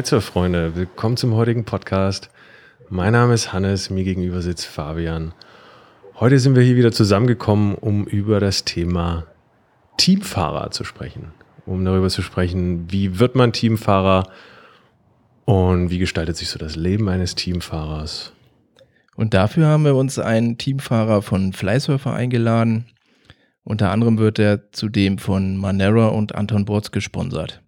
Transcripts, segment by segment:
Liebe Kitesurf-Freunde, willkommen zum heutigen Podcast. Mein Name ist Hannes, mir gegenüber sitzt Fabian. Heute sind wir hier wieder zusammengekommen, um über das Thema Teamfahrer zu sprechen. Um darüber zu sprechen, wie wird man Teamfahrer und wie gestaltet sich so das Leben eines Teamfahrers. Und dafür haben wir uns einen Teamfahrer von Flysurfer eingeladen. Unter anderem wird er zudem von Manera und Anton Borz gesponsert.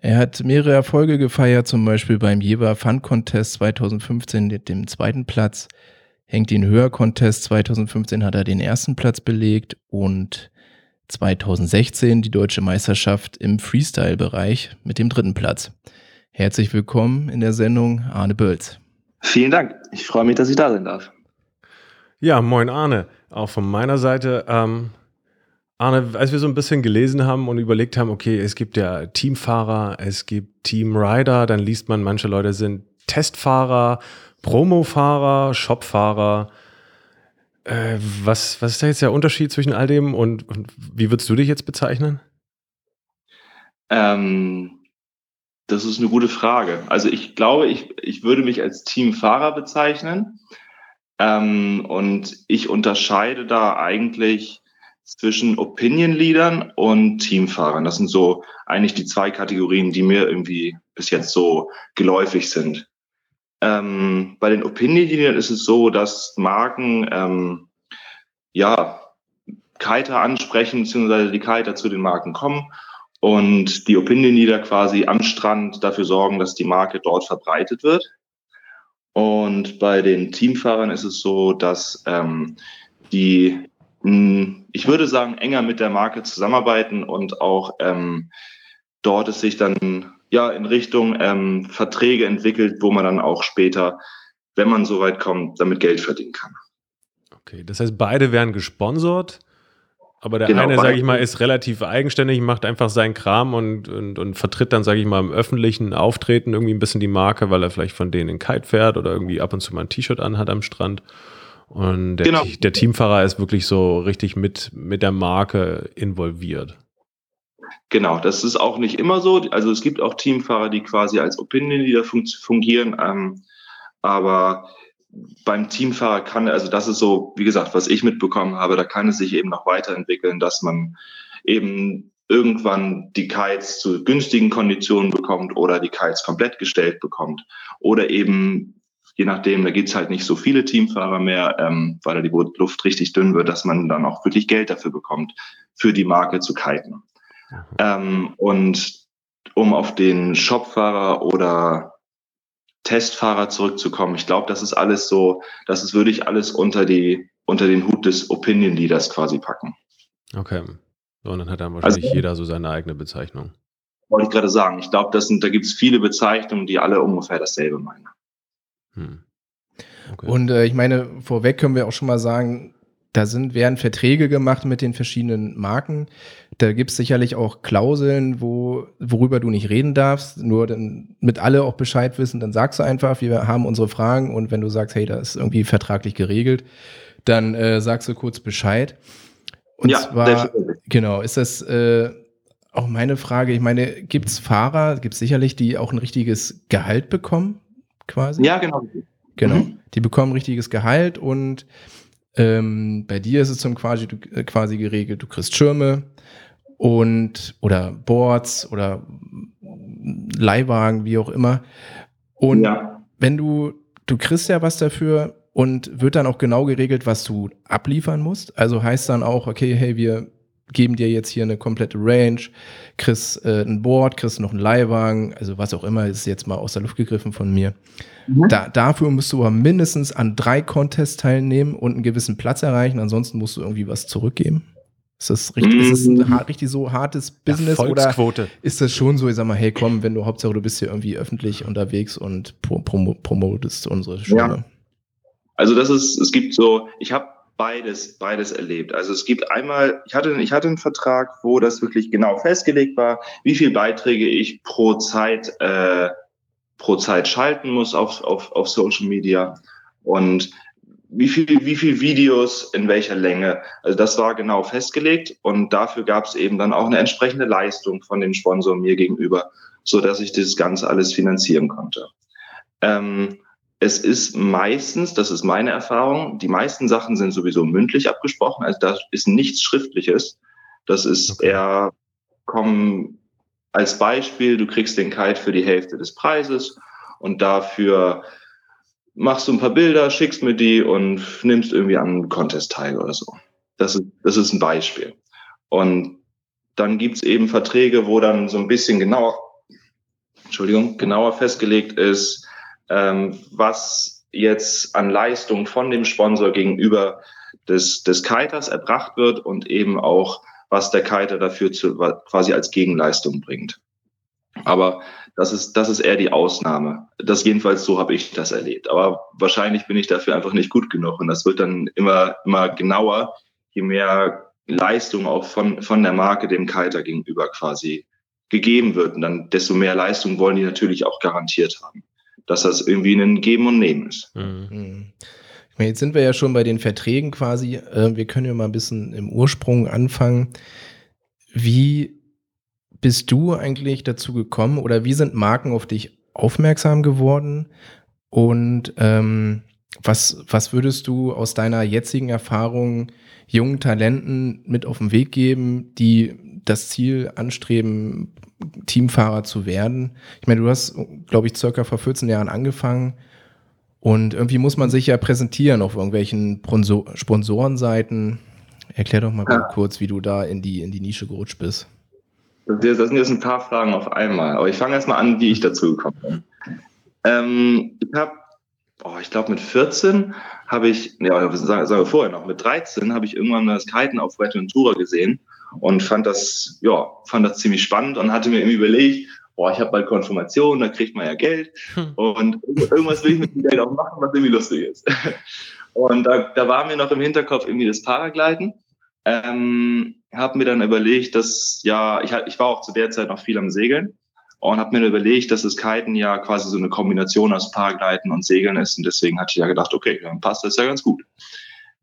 Er hat mehrere Erfolge gefeiert, zum Beispiel beim Jever Fun Contest 2015 mit dem zweiten Platz. Hängt ihn höher Contest 2015 hat er den ersten Platz belegt und 2016 die deutsche Meisterschaft im Freestyle-Bereich mit dem dritten Platz. Herzlich willkommen in der Sendung Arne Bölz. Vielen Dank. Ich freue mich, dass ich da sein darf. Ja, moin Arne. Auch von meiner Seite. Ähm, Arne, als wir so ein bisschen gelesen haben und überlegt haben, okay, es gibt ja Teamfahrer, es gibt Teamrider, dann liest man, manche Leute sind Testfahrer, Promofahrer, Shopfahrer. Äh, was, was ist da jetzt der Unterschied zwischen all dem und, und wie würdest du dich jetzt bezeichnen? Ähm, das ist eine gute Frage. Also ich glaube, ich, ich würde mich als Teamfahrer bezeichnen. Ähm, und ich unterscheide da eigentlich zwischen Opinion-Leadern und Teamfahrern. Das sind so eigentlich die zwei Kategorien, die mir irgendwie bis jetzt so geläufig sind. Ähm, bei den Opinion-Leadern ist es so, dass Marken ähm, ja Kiter ansprechen, beziehungsweise die Kiter zu den Marken kommen und die Opinion-Leader quasi am Strand dafür sorgen, dass die Marke dort verbreitet wird. Und bei den Teamfahrern ist es so, dass ähm, die ich würde sagen, enger mit der Marke zusammenarbeiten und auch ähm, dort es sich dann ja in Richtung ähm, Verträge entwickelt, wo man dann auch später, wenn man so weit kommt, damit Geld verdienen kann. Okay, das heißt, beide werden gesponsert, aber der genau, eine, sage ich mal, ist relativ eigenständig, macht einfach seinen Kram und, und, und vertritt dann, sage ich mal, im öffentlichen Auftreten irgendwie ein bisschen die Marke, weil er vielleicht von denen in Kite fährt oder irgendwie ab und zu mal ein T-Shirt anhat am Strand. Und der, genau. der Teamfahrer ist wirklich so richtig mit, mit der Marke involviert. Genau, das ist auch nicht immer so. Also es gibt auch Teamfahrer, die quasi als Opinion Leader fun fungieren. Ähm, aber beim Teamfahrer kann, also das ist so, wie gesagt, was ich mitbekommen habe, da kann es sich eben noch weiterentwickeln, dass man eben irgendwann die Kites zu günstigen Konditionen bekommt oder die Kites komplett gestellt bekommt oder eben je nachdem, da gibt's halt nicht so viele Teamfahrer mehr, ähm, weil da die Luft richtig dünn wird, dass man dann auch wirklich Geld dafür bekommt, für die Marke zu kiten. Ähm, und um auf den Shopfahrer oder Testfahrer zurückzukommen, ich glaube, das ist alles so, das ist, würde ich alles unter die, unter den Hut des Opinion Leaders quasi packen. Okay. So, und dann hat dann wahrscheinlich also, jeder so seine eigene Bezeichnung. Wollte ich gerade sagen. Ich glaube, das sind, da gibt es viele Bezeichnungen, die alle ungefähr dasselbe meinen. Hm. Okay. Und äh, ich meine, vorweg können wir auch schon mal sagen, da sind, werden Verträge gemacht mit den verschiedenen Marken. Da gibt es sicherlich auch Klauseln, wo, worüber du nicht reden darfst. Nur dann mit alle auch Bescheid wissen, dann sagst du einfach, wir haben unsere Fragen und wenn du sagst, hey, das ist irgendwie vertraglich geregelt, dann äh, sagst du kurz Bescheid. Und ja, zwar, genau, ist das äh, auch meine Frage, ich meine, gibt es Fahrer, gibt es sicherlich, die auch ein richtiges Gehalt bekommen? Quasi? Ja, genau. Genau. Mhm. Die bekommen richtiges Gehalt und ähm, bei dir ist es zum quasi, äh, quasi geregelt, du kriegst Schirme und oder Boards oder Leihwagen, wie auch immer. Und ja. wenn du, du kriegst ja was dafür und wird dann auch genau geregelt, was du abliefern musst. Also heißt dann auch, okay, hey, wir geben dir jetzt hier eine komplette Range, kriegst äh, ein Board, kriegst noch einen Leihwagen, also was auch immer, ist jetzt mal aus der Luft gegriffen von mir. Mhm. Da, dafür musst du aber mindestens an drei Contests teilnehmen und einen gewissen Platz erreichen, ansonsten musst du irgendwie was zurückgeben. Ist das richtig, mhm. ist das ein mhm. richtig so hartes Business oder ist das schon so, ich sag mal, hey komm, wenn du Hauptsache du bist hier irgendwie öffentlich unterwegs und pro, pro, promotest unsere Schule. Ja. Also das ist, es gibt so, ich habe beides, beides erlebt. Also es gibt einmal, ich hatte, ich hatte einen Vertrag, wo das wirklich genau festgelegt war, wie viel Beiträge ich pro Zeit, äh, pro Zeit schalten muss auf, auf, auf Social Media und wie viel, wie viel Videos in welcher Länge. Also das war genau festgelegt und dafür gab es eben dann auch eine entsprechende Leistung von dem Sponsor mir gegenüber. so dass ich das Ganze alles finanzieren konnte. Ähm, es ist meistens, das ist meine Erfahrung, die meisten Sachen sind sowieso mündlich abgesprochen, also da ist nichts Schriftliches. Das ist okay. eher, kommen als Beispiel, du kriegst den Kite für die Hälfte des Preises und dafür machst du ein paar Bilder, schickst mir die und nimmst irgendwie an einen Contest teil oder so. Das ist, das ist ein Beispiel. Und dann gibt's eben Verträge, wo dann so ein bisschen genauer, Entschuldigung, genauer festgelegt ist, ähm, was jetzt an Leistung von dem Sponsor gegenüber des, des Kiters erbracht wird und eben auch, was der Kiter dafür zu, quasi als Gegenleistung bringt. Aber das ist, das ist eher die Ausnahme. Das jedenfalls so habe ich das erlebt. Aber wahrscheinlich bin ich dafür einfach nicht gut genug. Und das wird dann immer, immer genauer, je mehr Leistung auch von, von der Marke dem Kiter gegenüber quasi gegeben wird. Und dann desto mehr Leistung wollen die natürlich auch garantiert haben dass das irgendwie ein Geben und Nehmen ist. Mhm. mhm. Jetzt sind wir ja schon bei den Verträgen quasi. Äh, wir können ja mal ein bisschen im Ursprung anfangen. Wie bist du eigentlich dazu gekommen oder wie sind Marken auf dich aufmerksam geworden? Und ähm, was, was würdest du aus deiner jetzigen Erfahrung jungen Talenten mit auf den Weg geben, die das Ziel anstreben, Teamfahrer zu werden. Ich meine, du hast, glaube ich, circa vor 14 Jahren angefangen und irgendwie muss man sich ja präsentieren auf irgendwelchen Sponsorenseiten. Erklär doch mal ja. kurz, wie du da in die, in die Nische gerutscht bist. Das sind jetzt ein paar Fragen auf einmal, aber ich fange erstmal an, wie ich dazu gekommen bin. Ähm, ich habe, oh, ich glaube mit 14 habe ich, ja, sagen wir vorher noch, mit 13 habe ich irgendwann das Kiten auf Ventura gesehen und fand das, ja, fand das ziemlich spannend und hatte mir irgendwie überlegt, boah, ich habe bald Konfirmation, da kriegt man ja Geld hm. und irgendwas will ich mit dem Geld auch machen, was irgendwie lustig ist. Und da, da war mir noch im Hinterkopf irgendwie das Paragliden. Ähm, habe mir dann überlegt, dass, ja, ich, ich war auch zu der Zeit noch viel am Segeln und habe mir überlegt, dass das Kiten ja quasi so eine Kombination aus Paragliden und Segeln ist und deswegen hatte ich ja gedacht, okay, dann passt das ja ganz gut.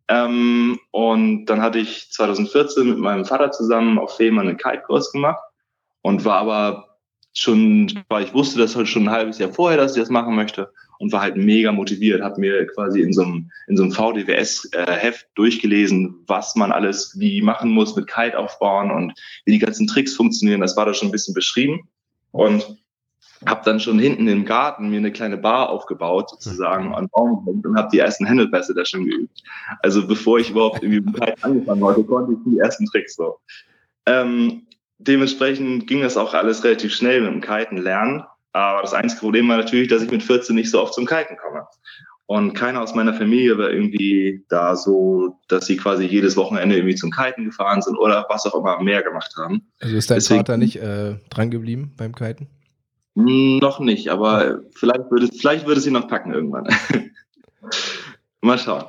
Ähm, und dann hatte ich 2014 mit meinem Vater zusammen auf Fehmarn einen Kite-Kurs gemacht und war aber schon, weil ich wusste das halt schon ein halbes Jahr vorher, dass ich das machen möchte und war halt mega motiviert, habe mir quasi in so einem, in so einem VDWS-Heft äh, durchgelesen, was man alles wie machen muss mit Kite aufbauen und wie die ganzen Tricks funktionieren. Das war da schon ein bisschen beschrieben. Und habe dann schon hinten im Garten mir eine kleine Bar aufgebaut, sozusagen, an Baum und habe die ersten Händelpässe da schon geübt. Also bevor ich überhaupt irgendwie mit Kite angefangen hatte, konnte ich die ersten Tricks so. Ähm, dementsprechend ging das auch alles relativ schnell mit dem Kiten lernen. Aber das einzige Problem war natürlich, dass ich mit 14 nicht so oft zum Kiten komme. Und keiner aus meiner Familie war irgendwie da so, dass sie quasi jedes Wochenende irgendwie zum Kiten gefahren sind oder was auch immer mehr gemacht haben. Also ist dein Deswegen, Vater nicht äh, dran geblieben beim Kiten? Noch nicht, aber vielleicht würde, vielleicht würde sie noch packen irgendwann. Mal schauen.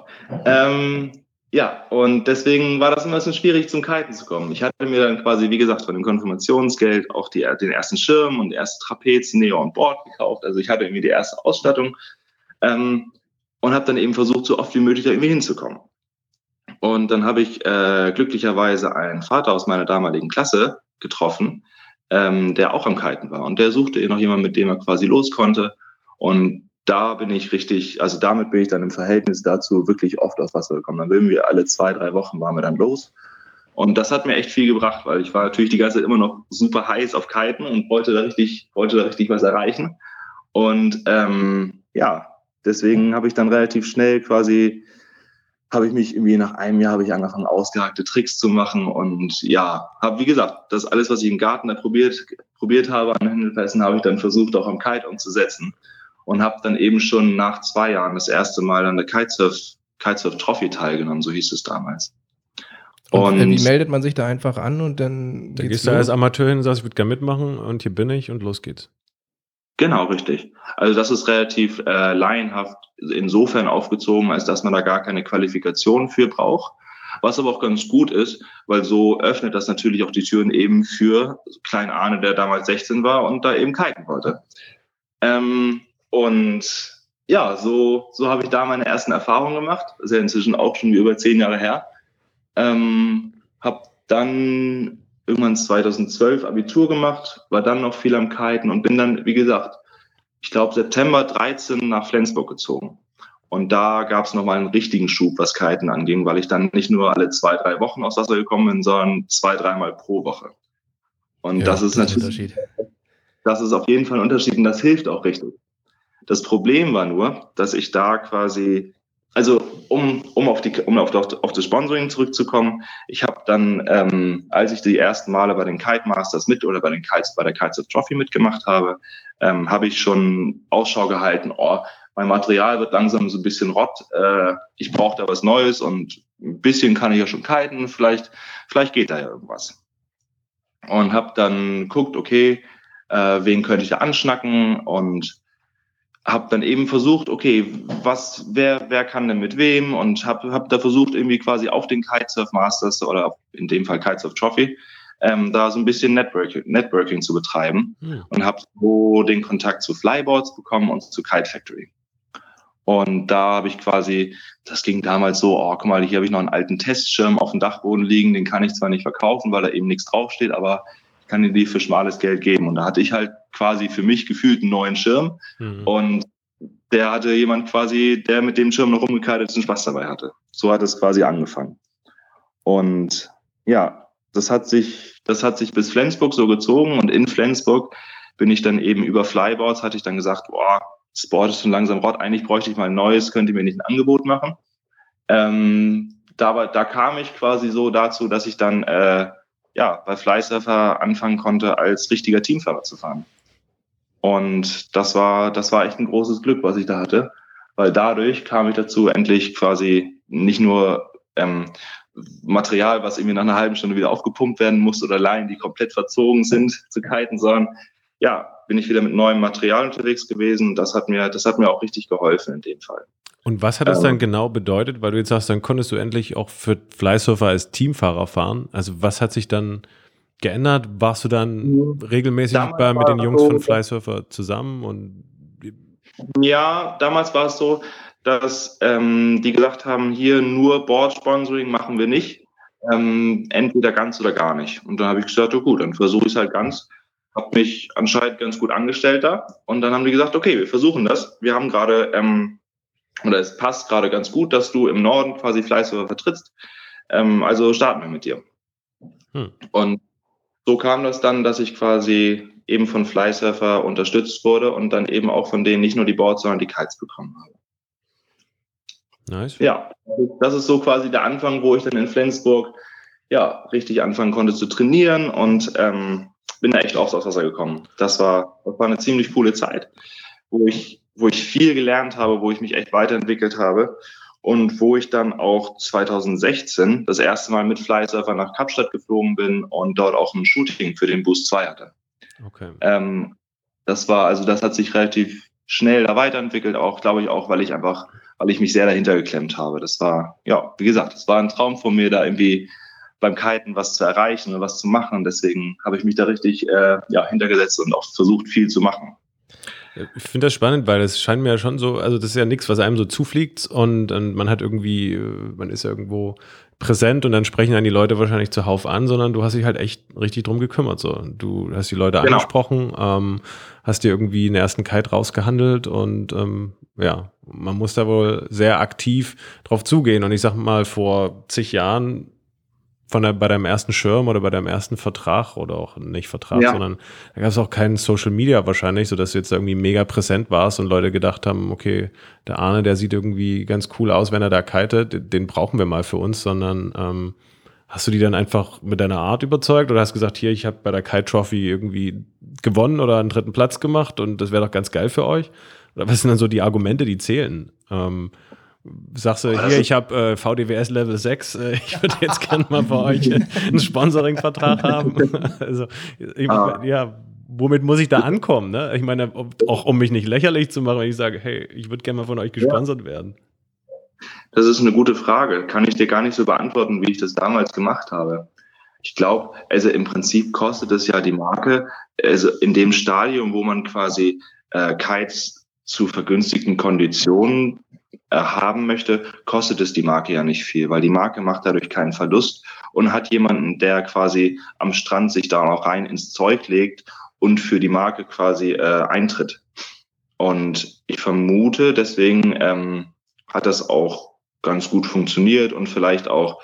Ähm, ja, und deswegen war das immer so schwierig, zum Kiten zu kommen. Ich hatte mir dann quasi, wie gesagt, von dem Konfirmationsgeld auch die, den ersten Schirm und erste Trapez, Neo und Board gekauft. Also ich hatte irgendwie die erste Ausstattung ähm, und habe dann eben versucht, so oft wie möglich da irgendwie hinzukommen. Und dann habe ich äh, glücklicherweise einen Vater aus meiner damaligen Klasse getroffen, ähm, der auch am Kiten war. Und der suchte noch jemanden, mit dem er quasi los konnte. Und da bin ich richtig, also damit bin ich dann im Verhältnis dazu wirklich oft aufs Wasser gekommen. Dann würden wir alle zwei, drei Wochen waren wir dann los. Und das hat mir echt viel gebracht, weil ich war natürlich die ganze Zeit immer noch super heiß auf Kiten und wollte da richtig, wollte da richtig was erreichen. Und ähm, ja, deswegen habe ich dann relativ schnell quasi habe ich mich irgendwie nach einem Jahr habe ich angefangen, ausgehackte Tricks zu machen und ja, habe wie gesagt, das alles, was ich im Garten da probiert, probiert habe an Händelpässen, habe ich dann versucht, auch am Kite umzusetzen und habe dann eben schon nach zwei Jahren das erste Mal an der Kitesurf, Kitesurf Trophy teilgenommen, so hieß es damals. Und, und wie meldet man sich da einfach an und dann da gehst du als Amateur hin und sagst, ich würde gerne mitmachen und hier bin ich und los geht's. Genau, richtig. Also das ist relativ äh, laienhaft insofern aufgezogen, als dass man da gar keine Qualifikation für braucht. Was aber auch ganz gut ist, weil so öffnet das natürlich auch die Türen eben für Klein Arne, der damals 16 war und da eben kiten wollte. Ähm, und ja, so, so habe ich da meine ersten Erfahrungen gemacht. Das ist ja inzwischen auch schon über zehn Jahre her. Ähm, habe dann irgendwann 2012 Abitur gemacht, war dann noch viel am Kiten und bin dann, wie gesagt, ich glaube September 13 nach Flensburg gezogen. Und da gab es nochmal einen richtigen Schub, was Kiten anging, weil ich dann nicht nur alle zwei, drei Wochen aufs Wasser gekommen bin, sondern zwei, dreimal pro Woche. Und ja, das ist das natürlich, das ist auf jeden Fall ein Unterschied und das hilft auch richtig. Das Problem war nur, dass ich da quasi also um, um, auf, die, um auf, auf das Sponsoring zurückzukommen, ich habe dann, ähm, als ich die ersten Male bei den Kite Masters mit oder bei den Kites, bei der Kites of Trophy mitgemacht habe, ähm, habe ich schon Ausschau gehalten, oh, mein Material wird langsam so ein bisschen rott, äh, ich brauche da was Neues und ein bisschen kann ich ja schon kiten, vielleicht, vielleicht geht da ja irgendwas. Und habe dann guckt, okay, äh, wen könnte ich da anschnacken und habe dann eben versucht, okay, was, wer, wer kann denn mit wem und habe hab da versucht, irgendwie quasi auf den Kitesurf Masters oder in dem Fall Kitesurf Trophy, ähm, da so ein bisschen Networking, Networking zu betreiben ja. und habe so den Kontakt zu Flyboards bekommen und zu Kite Factory. Und da habe ich quasi, das ging damals so, oh, guck mal, hier habe ich noch einen alten Testschirm auf dem Dachboden liegen, den kann ich zwar nicht verkaufen, weil da eben nichts draufsteht, aber kann dir die für schmales Geld geben. Und da hatte ich halt quasi für mich gefühlt einen neuen Schirm. Mhm. Und der hatte jemand quasi, der mit dem Schirm noch rumgekleidet ist und Spaß dabei hatte. So hat es quasi angefangen. Und ja, das hat sich, das hat sich bis Flensburg so gezogen und in Flensburg bin ich dann eben über Flyboards, hatte ich dann gesagt, boah, Board ist schon langsam rot, eigentlich bräuchte ich mal ein neues, könnt ihr mir nicht ein Angebot machen? Ähm, da, da kam ich quasi so dazu, dass ich dann äh, ja, bei Flysurfer anfangen konnte, als richtiger Teamfahrer zu fahren. Und das war, das war echt ein großes Glück, was ich da hatte, weil dadurch kam ich dazu, endlich quasi nicht nur ähm, Material, was irgendwie nach einer halben Stunde wieder aufgepumpt werden muss oder Leinen, die komplett verzogen sind, zu kiten, sondern ja, bin ich wieder mit neuem Material unterwegs gewesen. Das hat mir, das hat mir auch richtig geholfen in dem Fall. Und was hat das ähm, dann genau bedeutet? Weil du jetzt sagst, dann konntest du endlich auch für Flysurfer als Teamfahrer fahren. Also was hat sich dann geändert? Warst du dann regelmäßig bei, mit den Jungs so, von Flysurfer zusammen? Und ja, damals war es so, dass ähm, die gesagt haben, hier nur Board-Sponsoring machen wir nicht. Ähm, entweder ganz oder gar nicht. Und dann habe ich gesagt, oh gut, dann versuche ich es halt ganz. Habe mich anscheinend ganz gut angestellt da. Und dann haben die gesagt, okay, wir versuchen das. Wir haben gerade ähm, oder es passt gerade ganz gut, dass du im Norden quasi Fleißhörer vertrittst. Ähm, also starten wir mit dir. Hm. Und so kam das dann, dass ich quasi eben von Flysurfer unterstützt wurde und dann eben auch von denen nicht nur die Boards, sondern die Kites bekommen habe. Nice. Ja, das ist so quasi der Anfang, wo ich dann in Flensburg ja richtig anfangen konnte zu trainieren und ähm, bin da echt aufs Wasser gekommen. Das war, das war eine ziemlich coole Zeit, wo ich wo ich viel gelernt habe, wo ich mich echt weiterentwickelt habe und wo ich dann auch 2016 das erste Mal mit Flysurfer nach Kapstadt geflogen bin und dort auch ein Shooting für den Boost 2 hatte. Okay. Ähm, das war, also das hat sich relativ schnell da weiterentwickelt, auch glaube ich auch, weil ich einfach, weil ich mich sehr dahinter geklemmt habe. Das war, ja, wie gesagt, es war ein Traum von mir, da irgendwie beim Kiten was zu erreichen und was zu machen. Deswegen habe ich mich da richtig äh, ja, hintergesetzt und auch versucht, viel zu machen. Ich finde das spannend, weil es scheint mir ja schon so, also das ist ja nichts, was einem so zufliegt und, und, man hat irgendwie, äh, man ist ja irgendwo präsent und dann sprechen dann die Leute wahrscheinlich zuhauf an, sondern du hast dich halt echt richtig drum gekümmert. So. Du hast die Leute genau. angesprochen, ähm, hast dir irgendwie einen ersten Kite rausgehandelt und ähm, ja, man muss da wohl sehr aktiv drauf zugehen. Und ich sag mal, vor zig Jahren von der, bei deinem ersten Schirm oder bei deinem ersten Vertrag oder auch nicht Vertrag, ja. sondern da gab es auch keinen Social Media wahrscheinlich, sodass du jetzt irgendwie mega präsent warst und Leute gedacht haben, okay, der Arne, der sieht irgendwie ganz cool aus, wenn er da kitet, den brauchen wir mal für uns, sondern ähm, hast du die dann einfach mit deiner Art überzeugt oder hast gesagt, hier, ich habe bei der Kite Trophy irgendwie gewonnen oder einen dritten Platz gemacht und das wäre doch ganz geil für euch? Oder was sind dann so die Argumente, die zählen? Ähm, sagst du, hier, ich habe äh, VDWS Level 6, äh, ich würde jetzt gerne mal bei euch einen Sponsoring-Vertrag haben. also, ich, ah. ja, womit muss ich da ankommen? Ne? Ich meine, auch um mich nicht lächerlich zu machen, wenn ich sage, hey, ich würde gerne mal von euch gesponsert ja. werden. Das ist eine gute Frage. Kann ich dir gar nicht so beantworten, wie ich das damals gemacht habe. Ich glaube, also im Prinzip kostet es ja die Marke, also in dem Stadium, wo man quasi äh, Kites zu vergünstigten Konditionen haben möchte, kostet es die Marke ja nicht viel, weil die Marke macht dadurch keinen Verlust und hat jemanden, der quasi am Strand sich da auch rein ins Zeug legt und für die Marke quasi äh, eintritt. Und ich vermute, deswegen ähm, hat das auch ganz gut funktioniert und vielleicht auch,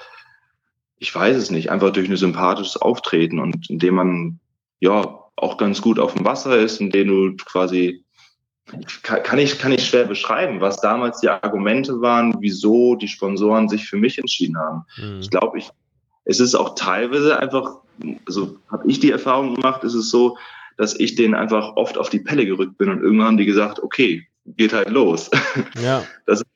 ich weiß es nicht, einfach durch ein sympathisches Auftreten und indem man ja auch ganz gut auf dem Wasser ist, indem du quasi kann ich, kann ich schwer beschreiben, was damals die Argumente waren, wieso die Sponsoren sich für mich entschieden haben. Mhm. Ich glaube, ich, es ist auch teilweise einfach, also habe ich die Erfahrung gemacht, ist es so, dass ich denen einfach oft auf die Pelle gerückt bin und irgendwann haben die gesagt, okay, geht halt los. Ja. Das ist,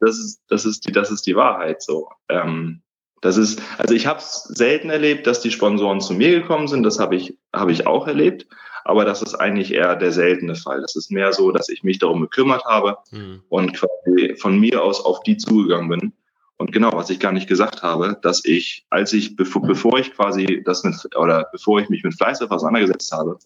das ist, das ist die, das ist die Wahrheit so. Ähm, das ist, also ich habe es selten erlebt, dass die Sponsoren zu mir gekommen sind. Das habe ich, habe ich auch erlebt. Aber das ist eigentlich eher der seltene Fall. Das ist mehr so, dass ich mich darum gekümmert habe mhm. und quasi von mir aus auf die zugegangen bin. Und genau, was ich gar nicht gesagt habe, dass ich, als ich, bevor, bevor ich quasi das mit, oder bevor ich mich mit Fleißer auseinandergesetzt habe,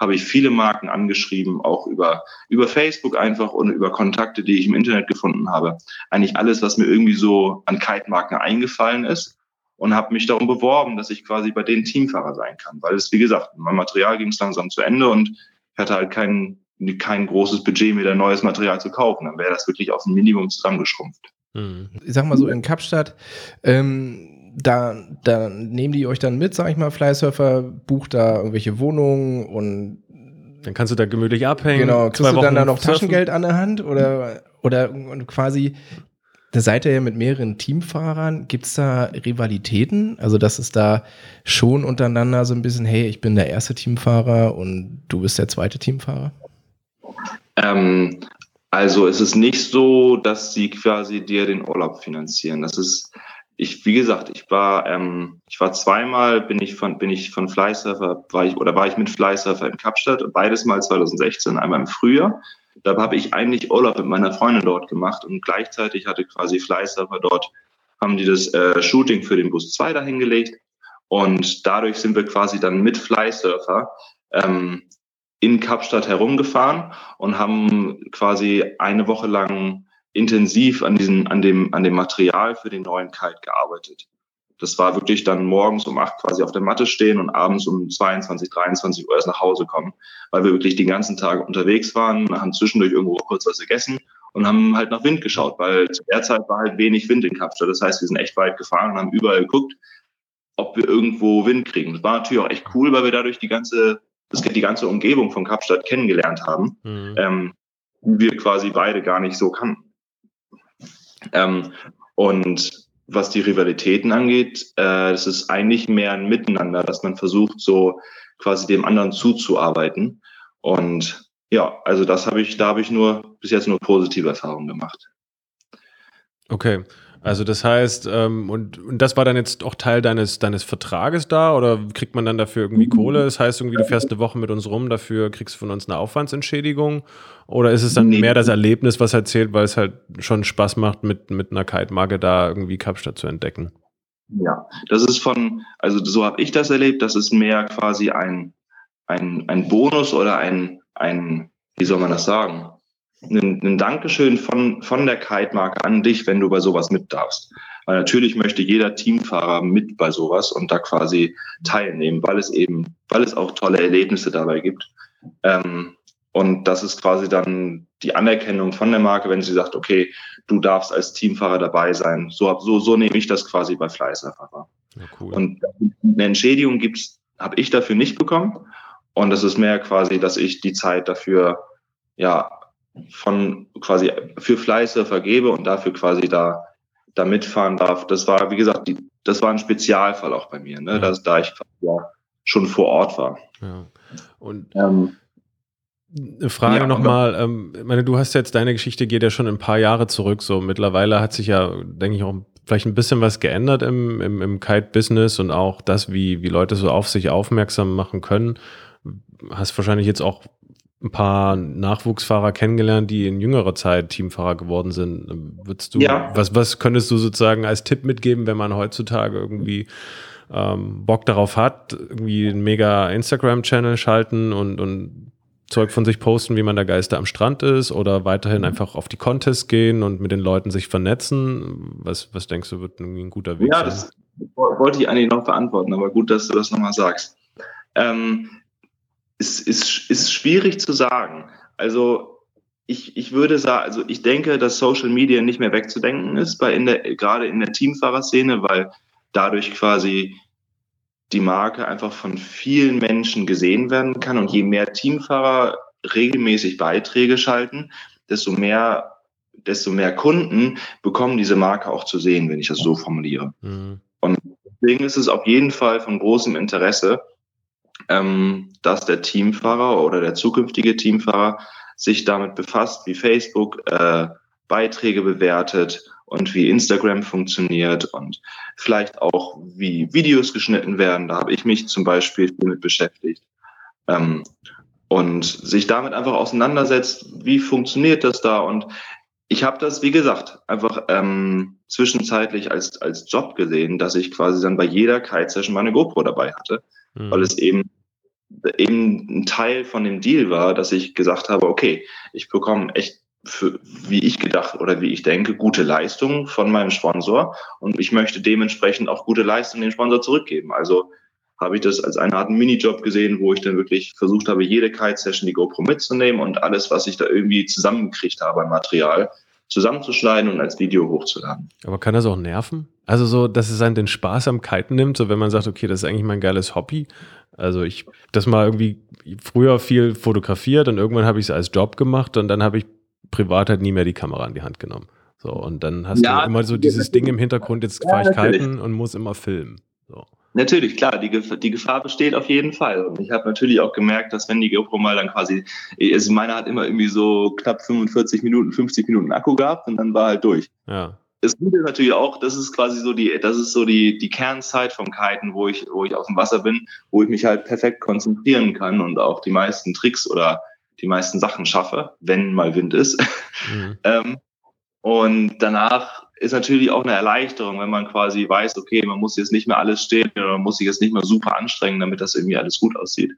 habe ich viele Marken angeschrieben, auch über, über Facebook einfach und über Kontakte, die ich im Internet gefunden habe. Eigentlich alles, was mir irgendwie so an Kite-Marken eingefallen ist und habe mich darum beworben, dass ich quasi bei denen Teamfahrer sein kann. Weil es, wie gesagt, mein Material ging es langsam zu Ende und ich hatte halt kein, kein großes Budget, mir da neues Material zu kaufen. Dann wäre das wirklich auf ein Minimum zusammengeschrumpft. Hm. Ich sag mal so, in Kapstadt, ähm, da, da nehmen die euch dann mit, sag ich mal, Flysurfer, bucht da irgendwelche Wohnungen und dann kannst du da gemütlich abhängen. Genau, kriegst du dann da noch surfen? Taschengeld an der Hand oder, oder quasi da seid ihr ja mit mehreren Teamfahrern. Gibt es da Rivalitäten? Also, dass es da schon untereinander so ein bisschen, hey, ich bin der erste Teamfahrer und du bist der zweite Teamfahrer? Ähm, also, es ist nicht so, dass sie quasi dir den Urlaub finanzieren. Das ist, ich, wie gesagt, ich war, ähm, ich war zweimal, bin ich von, bin ich von Flysurfer, war ich, oder war ich mit Flysurfer in Kapstadt, beides mal 2016, einmal im Frühjahr da habe ich eigentlich Urlaub mit meiner Freundin dort gemacht und gleichzeitig hatte quasi Fleißserver dort, haben die das äh, Shooting für den Bus 2 dahingelegt. Und dadurch sind wir quasi dann mit Flysurfer ähm, in Kapstadt herumgefahren und haben quasi eine Woche lang intensiv an, diesen, an, dem, an dem Material für den neuen Kite gearbeitet. Das war wirklich dann morgens um acht quasi auf der Matte stehen und abends um 22, 23 Uhr erst nach Hause kommen, weil wir wirklich den ganzen Tag unterwegs waren, haben zwischendurch irgendwo kurz was gegessen und haben halt nach Wind geschaut, weil zu der Zeit war halt wenig Wind in Kapstadt. Das heißt, wir sind echt weit gefahren und haben überall geguckt, ob wir irgendwo Wind kriegen. Das war natürlich auch echt cool, weil wir dadurch die ganze, das, die ganze Umgebung von Kapstadt kennengelernt haben, mhm. ähm, wir quasi beide gar nicht so kannten. Ähm, und was die Rivalitäten angeht, äh, es ist eigentlich mehr ein Miteinander, dass man versucht, so quasi dem anderen zuzuarbeiten. Und ja, also das habe ich, da habe ich nur bis jetzt nur positive Erfahrungen gemacht. Okay. Also das heißt, ähm, und, und das war dann jetzt auch Teil deines, deines Vertrages da oder kriegt man dann dafür irgendwie Kohle? Das heißt irgendwie, du fährst eine Woche mit uns rum, dafür kriegst du von uns eine Aufwandsentschädigung? Oder ist es dann nee. mehr das Erlebnis, was erzählt, weil es halt schon Spaß macht, mit, mit einer Kite-Marke da irgendwie Kapstadt zu entdecken? Ja, das ist von, also so habe ich das erlebt, das ist mehr quasi ein, ein, ein Bonus oder ein, ein, wie soll man das sagen? Ein, Dankeschön von, von der Kite-Marke an dich, wenn du bei sowas mit darfst. Weil natürlich möchte jeder Teamfahrer mit bei sowas und da quasi teilnehmen, weil es eben, weil es auch tolle Erlebnisse dabei gibt. Ähm, und das ist quasi dann die Anerkennung von der Marke, wenn sie sagt, okay, du darfst als Teamfahrer dabei sein. So, so, so nehme ich das quasi bei Fleißerfahrer. Ja, cool. Und eine Entschädigung gibt's, habe ich dafür nicht bekommen. Und das ist mehr quasi, dass ich die Zeit dafür ja von quasi für Fleiße vergebe und dafür quasi da, da mitfahren darf. Das war, wie gesagt, die, das war ein Spezialfall auch bei mir, ne? Ja. Dass, da ich ja schon vor Ort war. Ja. Und ähm, eine Frage ja, nochmal, ähm, meine, du hast jetzt, deine Geschichte geht ja schon ein paar Jahre zurück, so mittlerweile hat sich ja, denke ich, auch vielleicht ein bisschen was geändert im, im, im Kite-Business und auch das, wie, wie Leute so auf sich aufmerksam machen können. Hast wahrscheinlich jetzt auch ein paar Nachwuchsfahrer kennengelernt, die in jüngerer Zeit Teamfahrer geworden sind. Würdest du, ja. was, was könntest du sozusagen als Tipp mitgeben, wenn man heutzutage irgendwie ähm, Bock darauf hat, irgendwie einen mega Instagram-Channel schalten und, und Zeug von sich posten, wie man der Geister am Strand ist oder weiterhin mhm. einfach auf die Contests gehen und mit den Leuten sich vernetzen? Was, was denkst du, wird ein guter Weg ja, sein? Ja, das wollte ich eigentlich noch beantworten, aber gut, dass du das nochmal sagst. Ähm, es ist, ist schwierig zu sagen. Also ich, ich würde sagen, also ich denke, dass Social Media nicht mehr wegzudenken ist, bei in der, gerade in der Teamfahrerszene, weil dadurch quasi die Marke einfach von vielen Menschen gesehen werden kann. Und je mehr Teamfahrer regelmäßig Beiträge schalten, desto mehr, desto mehr Kunden bekommen diese Marke auch zu sehen, wenn ich das so formuliere. Mhm. Und deswegen ist es auf jeden Fall von großem Interesse, ähm, dass der Teamfahrer oder der zukünftige Teamfahrer sich damit befasst, wie Facebook äh, Beiträge bewertet und wie Instagram funktioniert und vielleicht auch wie Videos geschnitten werden. Da habe ich mich zum Beispiel viel mit beschäftigt. Ähm, und sich damit einfach auseinandersetzt, wie funktioniert das da? Und ich habe das, wie gesagt, einfach ähm, zwischenzeitlich als, als Job gesehen, dass ich quasi dann bei jeder Kite-Session meine GoPro dabei hatte, mhm. weil es eben eben ein Teil von dem Deal war, dass ich gesagt habe, okay, ich bekomme echt für, wie ich gedacht oder wie ich denke, gute Leistung von meinem Sponsor und ich möchte dementsprechend auch gute Leistung dem Sponsor zurückgeben. Also habe ich das als eine Art Minijob gesehen, wo ich dann wirklich versucht habe, jede Kite-Session die GoPro mitzunehmen und alles, was ich da irgendwie zusammengekriegt habe an Material, zusammenzuschneiden und als Video hochzuladen. Aber kann das auch nerven? Also so, dass es einen den Spaß am Kiten nimmt, so wenn man sagt, okay, das ist eigentlich mein geiles Hobby. Also ich das mal irgendwie früher viel fotografiert und irgendwann habe ich es als Job gemacht und dann habe ich privat halt nie mehr die Kamera in die Hand genommen. So, und dann hast ja, du immer so dieses Ding im Hintergrund, jetzt fahre ich kiten und muss immer filmen. So. Natürlich, klar, die, Gefahr, die Gefahr besteht auf jeden Fall. Und ich habe natürlich auch gemerkt, dass wenn die GoPro mal dann quasi, also meine hat immer irgendwie so knapp 45 Minuten, 50 Minuten Akku gehabt und dann war halt durch. Ja. Das Gute ist natürlich auch, das ist quasi so die, das ist so die, die Kernzeit vom Kiten, wo ich, wo ich auf dem Wasser bin, wo ich mich halt perfekt konzentrieren kann und auch die meisten Tricks oder die meisten Sachen schaffe, wenn mal Wind ist. Mhm. ähm, und danach ist natürlich auch eine Erleichterung, wenn man quasi weiß, okay, man muss jetzt nicht mehr alles stehen oder man muss sich jetzt nicht mehr super anstrengen, damit das irgendwie alles gut aussieht.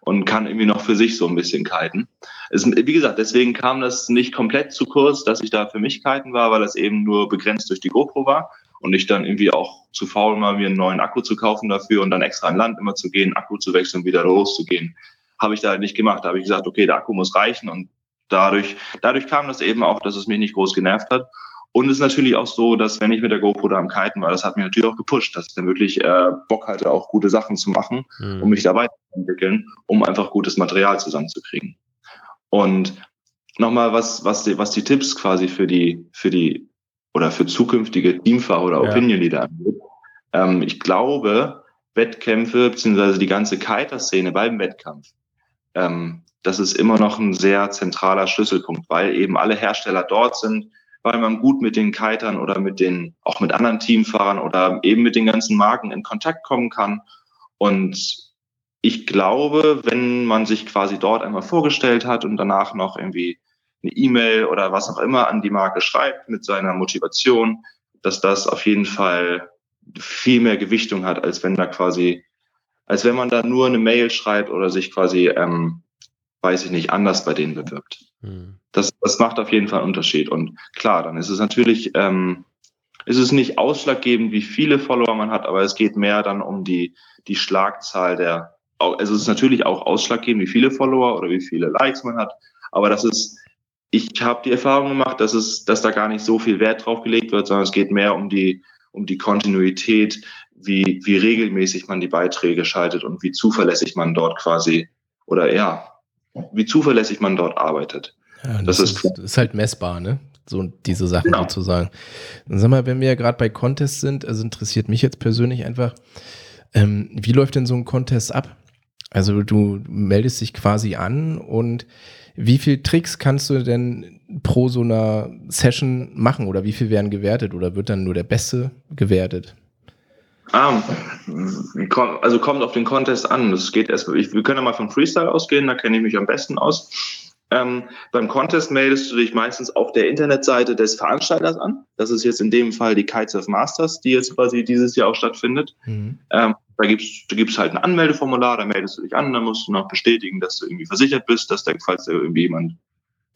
Und kann irgendwie noch für sich so ein bisschen kiten. Es, wie gesagt, deswegen kam das nicht komplett zu kurz, dass ich da für mich kiten war, weil das eben nur begrenzt durch die GoPro war und ich dann irgendwie auch zu faul war, mir einen neuen Akku zu kaufen dafür und dann extra an Land immer zu gehen, Akku zu wechseln, wieder loszugehen habe ich da nicht gemacht. Da habe ich gesagt, okay, der Akku muss reichen und dadurch, dadurch kam das eben auch, dass es mich nicht groß genervt hat. Und es ist natürlich auch so, dass wenn ich mit der GoPro da am Kiten war, das hat mich natürlich auch gepusht, dass ich dann wirklich äh, Bock hatte, auch gute Sachen zu machen, mhm. um mich da weiterzuentwickeln, um einfach gutes Material zusammenzukriegen. Und nochmal, was, was, die, was die Tipps quasi für die, für die oder für zukünftige Teamfahrer oder ja. Opinion Leader angeht. Ähm, ich glaube, Wettkämpfe beziehungsweise die ganze Kiter-Szene beim Wettkampf ähm, das ist immer noch ein sehr zentraler Schlüsselpunkt, weil eben alle Hersteller dort sind, weil man gut mit den Kitern oder mit den, auch mit anderen Teamfahrern oder eben mit den ganzen Marken in Kontakt kommen kann. Und ich glaube, wenn man sich quasi dort einmal vorgestellt hat und danach noch irgendwie eine E-Mail oder was auch immer an die Marke schreibt mit seiner Motivation, dass das auf jeden Fall viel mehr Gewichtung hat, als wenn da quasi als wenn man da nur eine Mail schreibt oder sich quasi, ähm, weiß ich nicht, anders bei denen bewirbt. Mhm. Das, das macht auf jeden Fall einen Unterschied. Und klar, dann ist es natürlich, ähm, ist es nicht ausschlaggebend, wie viele Follower man hat, aber es geht mehr dann um die, die Schlagzahl der, also es ist natürlich auch ausschlaggebend, wie viele Follower oder wie viele Likes man hat, aber das ist, ich habe die Erfahrung gemacht, dass es, dass da gar nicht so viel Wert drauf gelegt wird, sondern es geht mehr um die, um die Kontinuität, wie, wie regelmäßig man die Beiträge schaltet und wie zuverlässig man dort quasi oder ja, wie zuverlässig man dort arbeitet. Ja, das, das, ist, ist, halt messbar, ne? So diese Sachen genau. sozusagen. Dann sag mal, wenn wir ja gerade bei Contests sind, also interessiert mich jetzt persönlich einfach, ähm, wie läuft denn so ein Contest ab? Also du meldest dich quasi an und wie viel Tricks kannst du denn pro so einer Session machen oder wie viel werden gewertet oder wird dann nur der Beste gewertet? Ah, also kommt auf den Contest an. Das geht erst, wir können ja mal vom Freestyle ausgehen, da kenne ich mich am besten aus. Ähm, beim Contest meldest du dich meistens auf der Internetseite des Veranstalters an. Das ist jetzt in dem Fall die Kitesurf Masters, die jetzt quasi dieses Jahr auch stattfindet. Mhm. Ähm, da da gibt's halt ein Anmeldeformular, da meldest du dich an, dann musst du noch bestätigen, dass du irgendwie versichert bist, dass da, falls da irgendwie jemand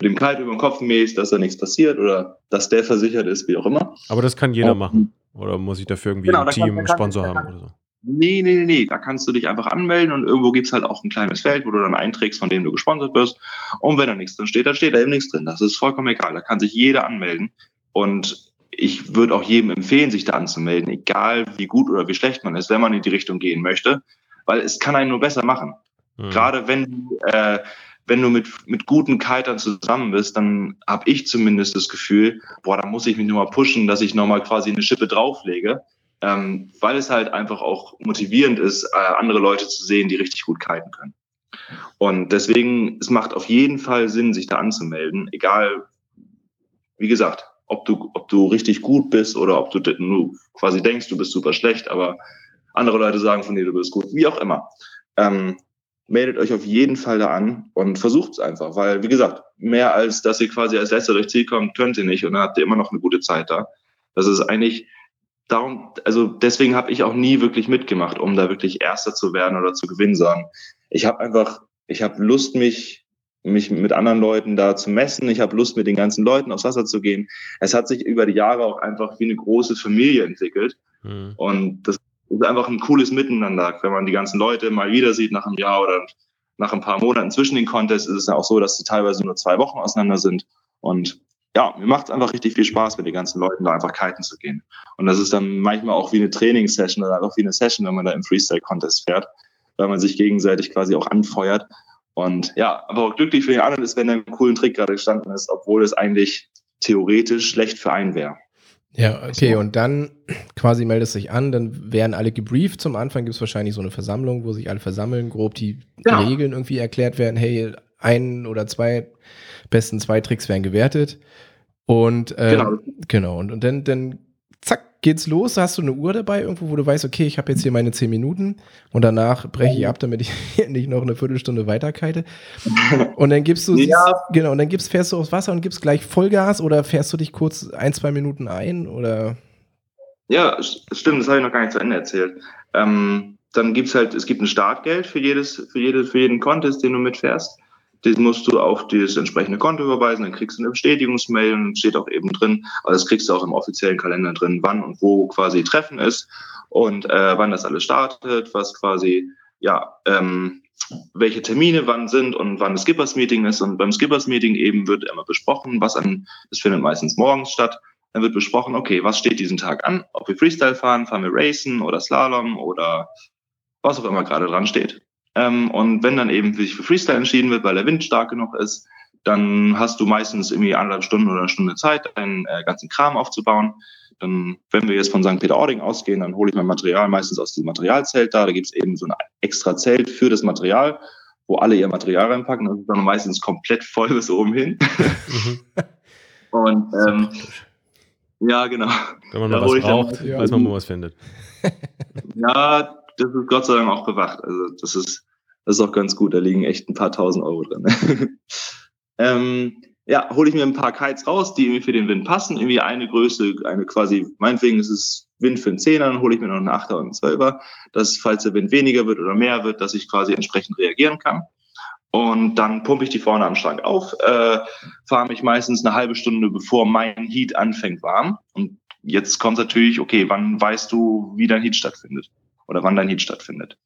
mit dem Kite über den Kopf mähst, dass da nichts passiert oder dass der versichert ist, wie auch immer. Aber das kann jeder um, machen. Oder muss ich dafür irgendwie genau, ein Team, kann, Sponsor kann, haben oder so? Nee, nee, nee, nee. Da kannst du dich einfach anmelden und irgendwo gibt's halt auch ein kleines Feld, wo du dann einträgst, von dem du gesponsert wirst. Und wenn da nichts drin steht, dann steht da eben nichts drin. Das ist vollkommen egal. Da kann sich jeder anmelden. Und ich würde auch jedem empfehlen, sich da anzumelden, egal wie gut oder wie schlecht man ist, wenn man in die Richtung gehen möchte, weil es kann einen nur besser machen. Mhm. Gerade wenn du, äh, wenn du mit, mit guten Kitern zusammen bist, dann habe ich zumindest das Gefühl, boah, da muss ich mich nochmal pushen, dass ich nochmal quasi eine Schippe drauflege ähm, weil es halt einfach auch motivierend ist, äh, andere Leute zu sehen, die richtig gut kiten können. Und deswegen, es macht auf jeden Fall Sinn, sich da anzumelden, egal, wie gesagt, ob du, ob du richtig gut bist oder ob du nur quasi denkst, du bist super schlecht, aber andere Leute sagen von dir, du bist gut, wie auch immer. Ähm, meldet euch auf jeden Fall da an und versucht es einfach, weil, wie gesagt, mehr als dass ihr quasi als letzter durchs Ziel kommt, könnt ihr nicht und dann habt ihr immer noch eine gute Zeit da. Das ist eigentlich darum, also deswegen habe ich auch nie wirklich mitgemacht, um da wirklich Erster zu werden oder zu gewinnen, sondern ich habe einfach, ich habe Lust, mich mich mit anderen Leuten da zu messen. Ich habe Lust, mit den ganzen Leuten aufs Wasser zu gehen. Es hat sich über die Jahre auch einfach wie eine große Familie entwickelt. Mhm. Und das ist einfach ein cooles Miteinander, wenn man die ganzen Leute mal wieder sieht nach einem Jahr oder nach ein paar Monaten zwischen den Contests ist es ja auch so, dass sie teilweise nur zwei Wochen auseinander sind. Und ja, mir macht es einfach richtig viel Spaß, mit den ganzen Leuten da einfach kiten zu gehen. Und das ist dann manchmal auch wie eine Trainingssession oder einfach wie eine Session, wenn man da im Freestyle-Contest fährt, weil man sich gegenseitig quasi auch anfeuert. Und ja, aber auch glücklich für den anderen ist, wenn er einen coolen Trick gerade gestanden ist, obwohl es eigentlich theoretisch schlecht für einen wäre. Ja, okay, und dann quasi meldest dich an, dann werden alle gebrieft. Zum Anfang gibt es wahrscheinlich so eine Versammlung, wo sich alle versammeln, grob die ja. Regeln irgendwie erklärt werden. Hey, ein oder zwei, besten zwei Tricks werden gewertet. Und äh, genau. genau, und, und dann, dann geht's los. Hast du eine Uhr dabei irgendwo, wo du weißt, okay, ich habe jetzt hier meine zehn Minuten und danach breche ich ab, damit ich nicht noch eine Viertelstunde weiterkeite. Und dann gibst du, ja. genau, und dann gibst, fährst du aufs Wasser und gibst gleich Vollgas oder fährst du dich kurz ein, zwei Minuten ein oder? Ja, stimmt, das habe ich noch gar nicht zu Ende erzählt. Ähm, dann gibt's halt, es gibt ein Startgeld für jedes, für jedes, für jeden Contest, den du mitfährst. Den musst du auf das entsprechende Konto überweisen, dann kriegst du eine Bestätigungsmail und steht auch eben drin, aber das kriegst du auch im offiziellen Kalender drin, wann und wo quasi Treffen ist und äh, wann das alles startet, was quasi, ja, ähm, welche Termine wann sind und wann das Skippers Meeting ist. Und beim Skippers Meeting eben wird immer besprochen, was an, das findet meistens morgens statt. Dann wird besprochen, okay, was steht diesen Tag an? Ob wir Freestyle fahren, fahren wir Racen oder Slalom oder was auch immer gerade dran steht. Ähm, und wenn dann eben sich für Freestyle entschieden wird, weil der Wind stark genug ist, dann hast du meistens irgendwie anderthalb Stunden oder eine Stunde Zeit, deinen äh, ganzen Kram aufzubauen. Dann, wenn wir jetzt von St. Peter-Ording ausgehen, dann hole ich mein Material meistens aus dem Materialzelt da. Da gibt es eben so ein extra Zelt für das Material, wo alle ihr Material reinpacken. Das ist dann meistens komplett voll bis oben hin. Mhm. Und ähm, ja, genau. Wenn man mal was braucht, weiß man, wo man was findet. Ja, das ist Gott sei Dank auch bewacht. Also das ist, das ist auch ganz gut. Da liegen echt ein paar tausend Euro drin. ähm, ja, hole ich mir ein paar Kites raus, die irgendwie für den Wind passen. Irgendwie eine Größe, eine quasi, meinetwegen ist es Wind für einen Zehner, dann hole ich mir noch einen Achter und einen Zwölfer, dass falls der Wind weniger wird oder mehr wird, dass ich quasi entsprechend reagieren kann. Und dann pumpe ich die vorne am Schrank auf, äh, fahre mich meistens eine halbe Stunde, bevor mein Heat anfängt warm. Und jetzt kommt natürlich, okay, wann weißt du, wie dein Heat stattfindet? oder wann dein Heat stattfindet.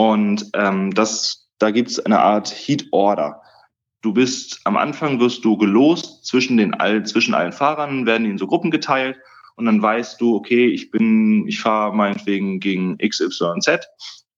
Und ähm, das, da gibt es eine Art Heat Order. Du bist am Anfang wirst du gelost zwischen den all, zwischen allen Fahrern, werden in so Gruppen geteilt und dann weißt du, okay, ich bin, ich fahre meinetwegen gegen XYZ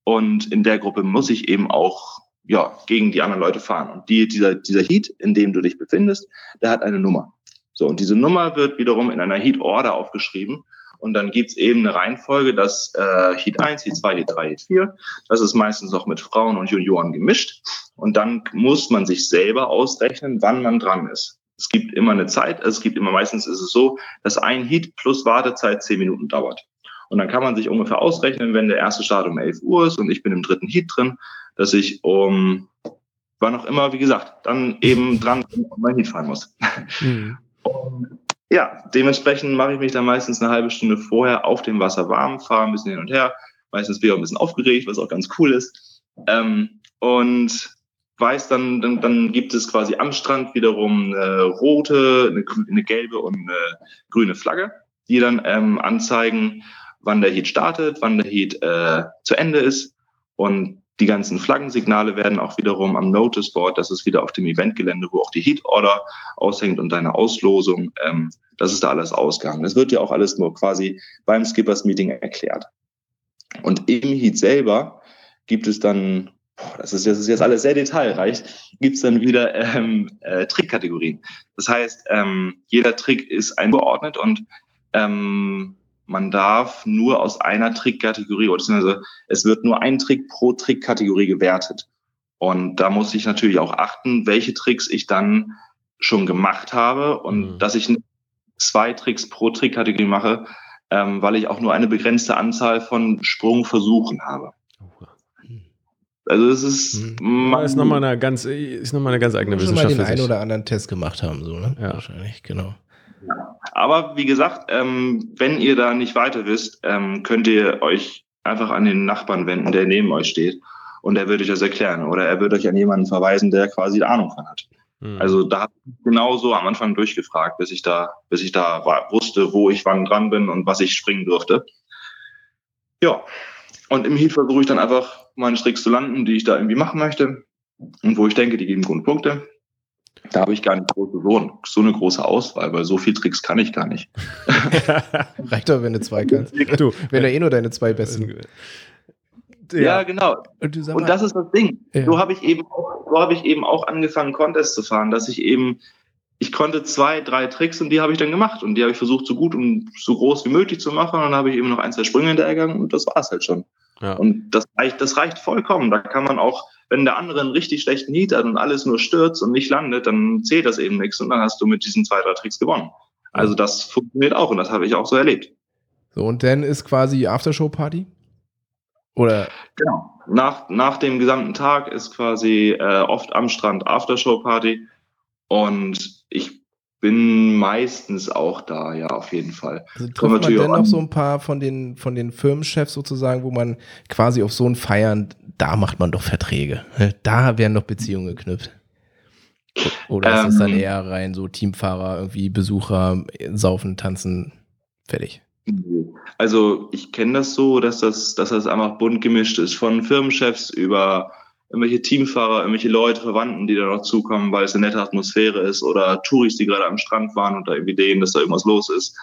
und in der Gruppe muss ich eben auch ja gegen die anderen Leute fahren. Und die, dieser dieser Heat, in dem du dich befindest, der hat eine Nummer. So und diese Nummer wird wiederum in einer Heat Order aufgeschrieben und dann gibt's eben eine Reihenfolge, dass äh, Heat 1, Heat 2, Heat 3, Heat 4, das ist meistens noch mit Frauen und Junioren gemischt. Und dann muss man sich selber ausrechnen, wann man dran ist. Es gibt immer eine Zeit, also es gibt immer meistens ist es so, dass ein Heat plus Wartezeit zehn Minuten dauert. Und dann kann man sich ungefähr ausrechnen, wenn der erste Start um 11 Uhr ist und ich bin im dritten Heat drin, dass ich um wann auch immer, wie gesagt, dann eben dran mein Heat fahren muss. Mhm. Und ja, dementsprechend mache ich mich dann meistens eine halbe Stunde vorher auf dem Wasser warm, fahre ein bisschen hin und her. Meistens bin ich auch ein bisschen aufgeregt, was auch ganz cool ist. Ähm, und weiß dann, dann, dann gibt es quasi am Strand wiederum eine rote, eine, eine gelbe und eine grüne Flagge, die dann ähm, anzeigen, wann der Heat startet, wann der Heat äh, zu Ende ist. Und die ganzen Flaggensignale werden auch wiederum am Noticeboard, das ist wieder auf dem Eventgelände, wo auch die Heat Order aushängt und deine Auslosung, ähm, das ist da alles ausgegangen. Das wird ja auch alles nur quasi beim Skippers Meeting erklärt. Und im Heat selber gibt es dann boah, das, ist, das ist jetzt alles sehr detailreich, gibt es dann wieder ähm, äh, Trickkategorien. Das heißt, ähm, jeder Trick ist eingeordnet und ähm, man darf nur aus einer Trickkategorie, oder es wird nur ein Trick pro Trickkategorie gewertet. Und da muss ich natürlich auch achten, welche Tricks ich dann schon gemacht habe und mhm. dass ich zwei Tricks pro Trickkategorie mache, ähm, weil ich auch nur eine begrenzte Anzahl von Sprungversuchen habe. Also es ist, mhm. ist nochmal eine ganz, ist noch mal eine ganz eigene Wissenschaft. Schon mal den einen oder anderen Test gemacht haben, so, ne? Ja. Wahrscheinlich, genau. Aber wie gesagt, ähm, wenn ihr da nicht weiter wisst, ähm, könnt ihr euch einfach an den Nachbarn wenden, der neben euch steht. Und er wird euch das erklären. Oder er wird euch an jemanden verweisen, der quasi Ahnung von hat. Mhm. Also da habe ich genauso am Anfang durchgefragt, bis ich da, bis ich da war, wusste, wo ich wann dran bin und was ich springen durfte. Ja. Und im Heat versuche ich dann einfach meine Tricks zu landen, die ich da irgendwie machen möchte und wo ich denke, die geben gute Punkte. Da habe ich gar nicht so, so eine große Auswahl, weil so viel Tricks kann ich gar nicht. Reicht doch, wenn du zwei kannst. Du, wenn du eh nur deine zwei besten. Ja, ja genau. Und, und, das ist das Ding. Ja. So habe ich eben auch, so habe ich eben auch angefangen, Contests zu fahren, dass ich eben, ich konnte zwei, drei Tricks und die habe ich dann gemacht und die habe ich versucht, so gut und so groß wie möglich zu machen. Und dann habe ich eben noch ein, zwei Sprünge hinterhergegangen und das war es halt schon. Ja. Und das reicht, das reicht vollkommen. Da kann man auch, wenn der andere einen richtig schlechten Heat hat und alles nur stürzt und nicht landet, dann zählt das eben nichts und dann hast du mit diesen zwei, drei Tricks gewonnen. Also das funktioniert auch und das habe ich auch so erlebt. So, und dann ist quasi Aftershow-Party? Oder? Genau. Nach, nach dem gesamten Tag ist quasi äh, oft am Strand Aftershow-Party und ich bin meistens auch da, ja, auf jeden Fall. Also trifft man denn noch so ein paar von den, von den Firmenchefs sozusagen, wo man quasi auf so ein Feiern, da macht man doch Verträge. Ne? Da werden doch Beziehungen geknüpft. Oder ähm, ist es dann ähm. eher rein so Teamfahrer, irgendwie Besucher, saufen, tanzen, fertig? Also ich kenne das so, dass das, dass das einfach bunt gemischt ist. Von Firmenchefs über irgendwelche Teamfahrer, irgendwelche Leute, Verwandten, die da noch zukommen, weil es eine nette Atmosphäre ist oder Touris, die gerade am Strand waren und da irgendwie Ideen, dass da irgendwas los ist.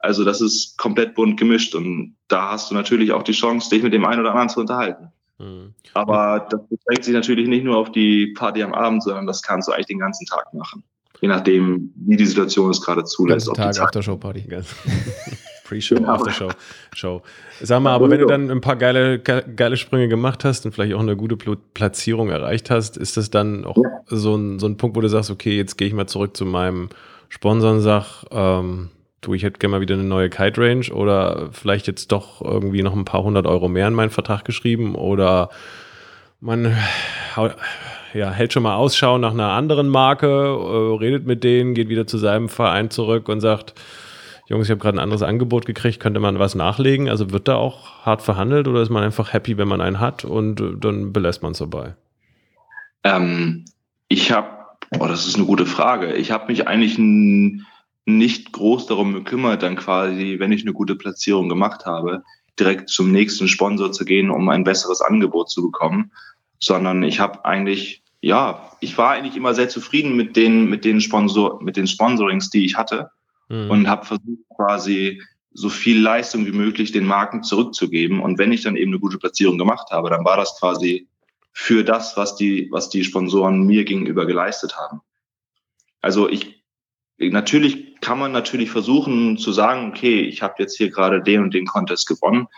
Also das ist komplett bunt gemischt und da hast du natürlich auch die Chance, dich mit dem einen oder anderen zu unterhalten. Mhm. Aber das beschränkt sich natürlich nicht nur auf die Party am Abend, sondern das kannst du eigentlich den ganzen Tag machen. Je nachdem, wie die Situation es gerade zulässt. Den Tag Aftershow-Party. Pre-Show, genau. Aftershow, Show. Sag mal, aber wenn du dann ein paar geile, geile Sprünge gemacht hast und vielleicht auch eine gute Platzierung erreicht hast, ist das dann auch ja. so, ein, so ein Punkt, wo du sagst, okay, jetzt gehe ich mal zurück zu meinem Sponsor und sag, ähm, du, ich hätte gerne mal wieder eine neue Kite Range oder vielleicht jetzt doch irgendwie noch ein paar hundert Euro mehr in meinen Vertrag geschrieben oder man ja, hält schon mal Ausschau nach einer anderen Marke, äh, redet mit denen, geht wieder zu seinem Verein zurück und sagt, Jungs, ich habe gerade ein anderes Angebot gekriegt, könnte man was nachlegen? Also wird da auch hart verhandelt oder ist man einfach happy, wenn man einen hat und äh, dann belässt man es dabei? Ähm, ich habe, oh, das ist eine gute Frage. Ich habe mich eigentlich nicht groß darum gekümmert, dann quasi, wenn ich eine gute Platzierung gemacht habe, direkt zum nächsten Sponsor zu gehen, um ein besseres Angebot zu bekommen, sondern ich habe eigentlich, ja, ich war eigentlich immer sehr zufrieden mit den, mit den Sponsor, mit den Sponsorings, die ich hatte mhm. und habe versucht quasi so viel Leistung wie möglich den Marken zurückzugeben. Und wenn ich dann eben eine gute Platzierung gemacht habe, dann war das quasi für das, was die, was die Sponsoren mir gegenüber geleistet haben. Also ich, natürlich kann man natürlich versuchen zu sagen, okay, ich habe jetzt hier gerade den und den Contest gewonnen.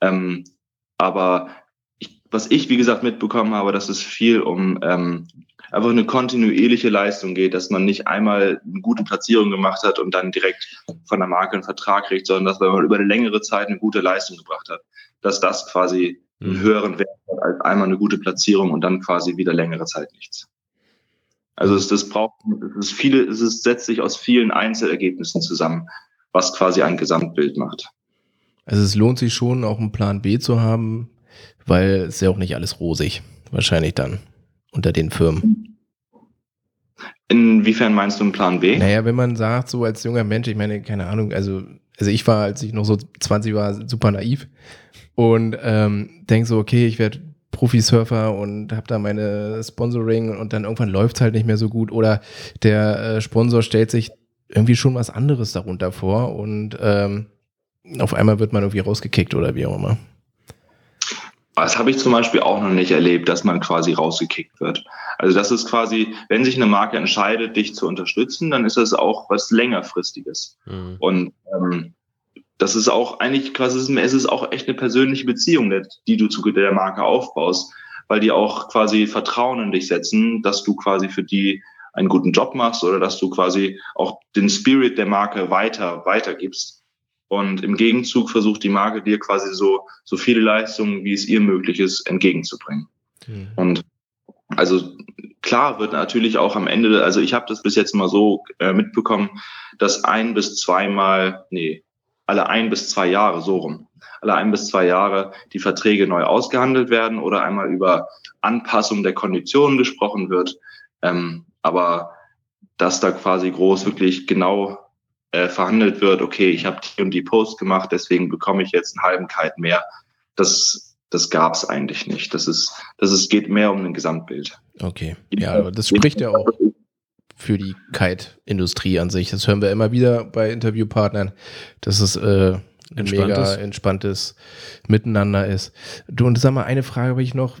Ähm, aber was ich, wie gesagt, mitbekommen habe, dass es viel um ähm, einfach eine kontinuierliche Leistung geht, dass man nicht einmal eine gute Platzierung gemacht hat und dann direkt von der Marke einen Vertrag kriegt, sondern dass man über eine längere Zeit eine gute Leistung gebracht hat, dass das quasi einen mhm. höheren Wert hat als einmal eine gute Platzierung und dann quasi wieder längere Zeit nichts. Also es, das braucht, es ist viele, es ist, setzt sich aus vielen Einzelergebnissen zusammen, was quasi ein Gesamtbild macht. Also es lohnt sich schon, auch einen Plan B zu haben, weil es ist ja auch nicht alles rosig, wahrscheinlich dann unter den Firmen. Inwiefern meinst du einen Plan B? Naja, wenn man sagt, so als junger Mensch, ich meine, keine Ahnung, also, also ich war, als ich noch so 20 war, super naiv und ähm, denk so, okay, ich werde Profisurfer und habe da meine Sponsoring und dann irgendwann läuft es halt nicht mehr so gut oder der äh, Sponsor stellt sich irgendwie schon was anderes darunter vor und ähm, auf einmal wird man irgendwie rausgekickt oder wie auch immer. Das habe ich zum Beispiel auch noch nicht erlebt, dass man quasi rausgekickt wird. Also das ist quasi, wenn sich eine Marke entscheidet, dich zu unterstützen, dann ist das auch was längerfristiges. Mhm. Und ähm, das ist auch eigentlich quasi, es ist auch echt eine persönliche Beziehung, die du zu der Marke aufbaust, weil die auch quasi Vertrauen in dich setzen, dass du quasi für die einen guten Job machst oder dass du quasi auch den Spirit der Marke weiter, weitergibst. Und im Gegenzug versucht die Marke dir quasi so, so viele Leistungen, wie es ihr möglich ist, entgegenzubringen. Mhm. Und also klar wird natürlich auch am Ende, also ich habe das bis jetzt mal so äh, mitbekommen, dass ein bis zweimal, nee, alle ein bis zwei Jahre, so rum, alle ein bis zwei Jahre die Verträge neu ausgehandelt werden oder einmal über Anpassung der Konditionen gesprochen wird. Ähm, aber dass da quasi groß wirklich genau äh, verhandelt wird, okay, ich habe die und die Post gemacht, deswegen bekomme ich jetzt einen halben Kite mehr. Das, das gab es eigentlich nicht. Das ist, das ist, geht mehr um ein Gesamtbild. Okay. Ja, aber das spricht ja auch für die Kite-Industrie an sich. Das hören wir immer wieder bei Interviewpartnern, dass es äh, ein entspanntes. mega entspanntes Miteinander ist. Du, und sag mal, eine Frage habe ich noch.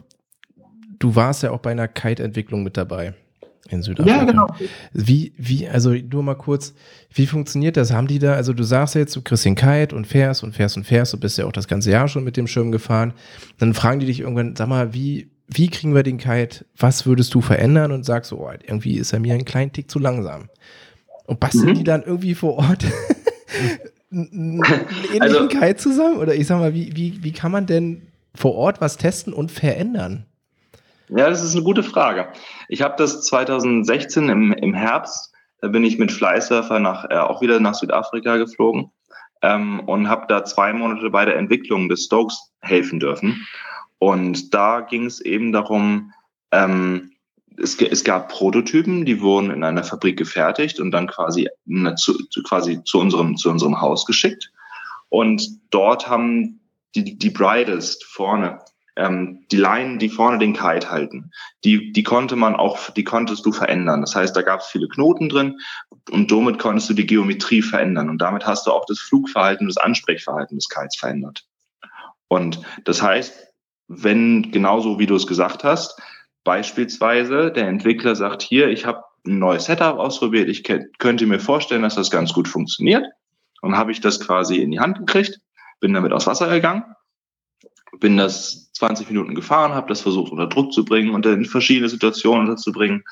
Du warst ja auch bei einer Kite-Entwicklung mit dabei in Südafrika. Ja, genau. Wie, wie, also nur mal kurz, wie funktioniert das? Haben die da, also du sagst jetzt, du kriegst den Kite und fährst und fährst und fährst, du bist ja auch das ganze Jahr schon mit dem Schirm gefahren. Dann fragen die dich irgendwann, sag mal, wie, wie kriegen wir den Kite, was würdest du verändern und sagst so, oh, irgendwie ist er mir ein kleinen Tick zu langsam. Und basteln mhm. die dann irgendwie vor Ort einen ähnlichen also, Kite zusammen? Oder ich sag mal, wie, wie, wie kann man denn vor Ort was testen und verändern? Ja, das ist eine gute Frage. Ich habe das 2016 im, im Herbst, da bin ich mit Flysurfer nach, äh, auch wieder nach Südafrika geflogen ähm, und habe da zwei Monate bei der Entwicklung des Stokes helfen dürfen. Und da ging es eben darum, ähm, es, es, gab Prototypen, die wurden in einer Fabrik gefertigt und dann quasi, zu, quasi zu, unserem, zu unserem Haus geschickt. Und dort haben die, die Brightest vorne, ähm, die Line, die vorne den Kite halten, die, die konnte man auch, die konntest du verändern. Das heißt, da gab es viele Knoten drin und somit konntest du die Geometrie verändern. Und damit hast du auch das Flugverhalten, das Ansprechverhalten des Kites verändert. Und das heißt, wenn genauso wie du es gesagt hast, beispielsweise der Entwickler sagt hier, ich habe ein neues Setup ausprobiert, ich könnte mir vorstellen, dass das ganz gut funktioniert. Und habe ich das quasi in die Hand gekriegt, bin damit aus Wasser gegangen, bin das 20 Minuten gefahren, habe das versucht unter Druck zu bringen und in verschiedene Situationen unterzubringen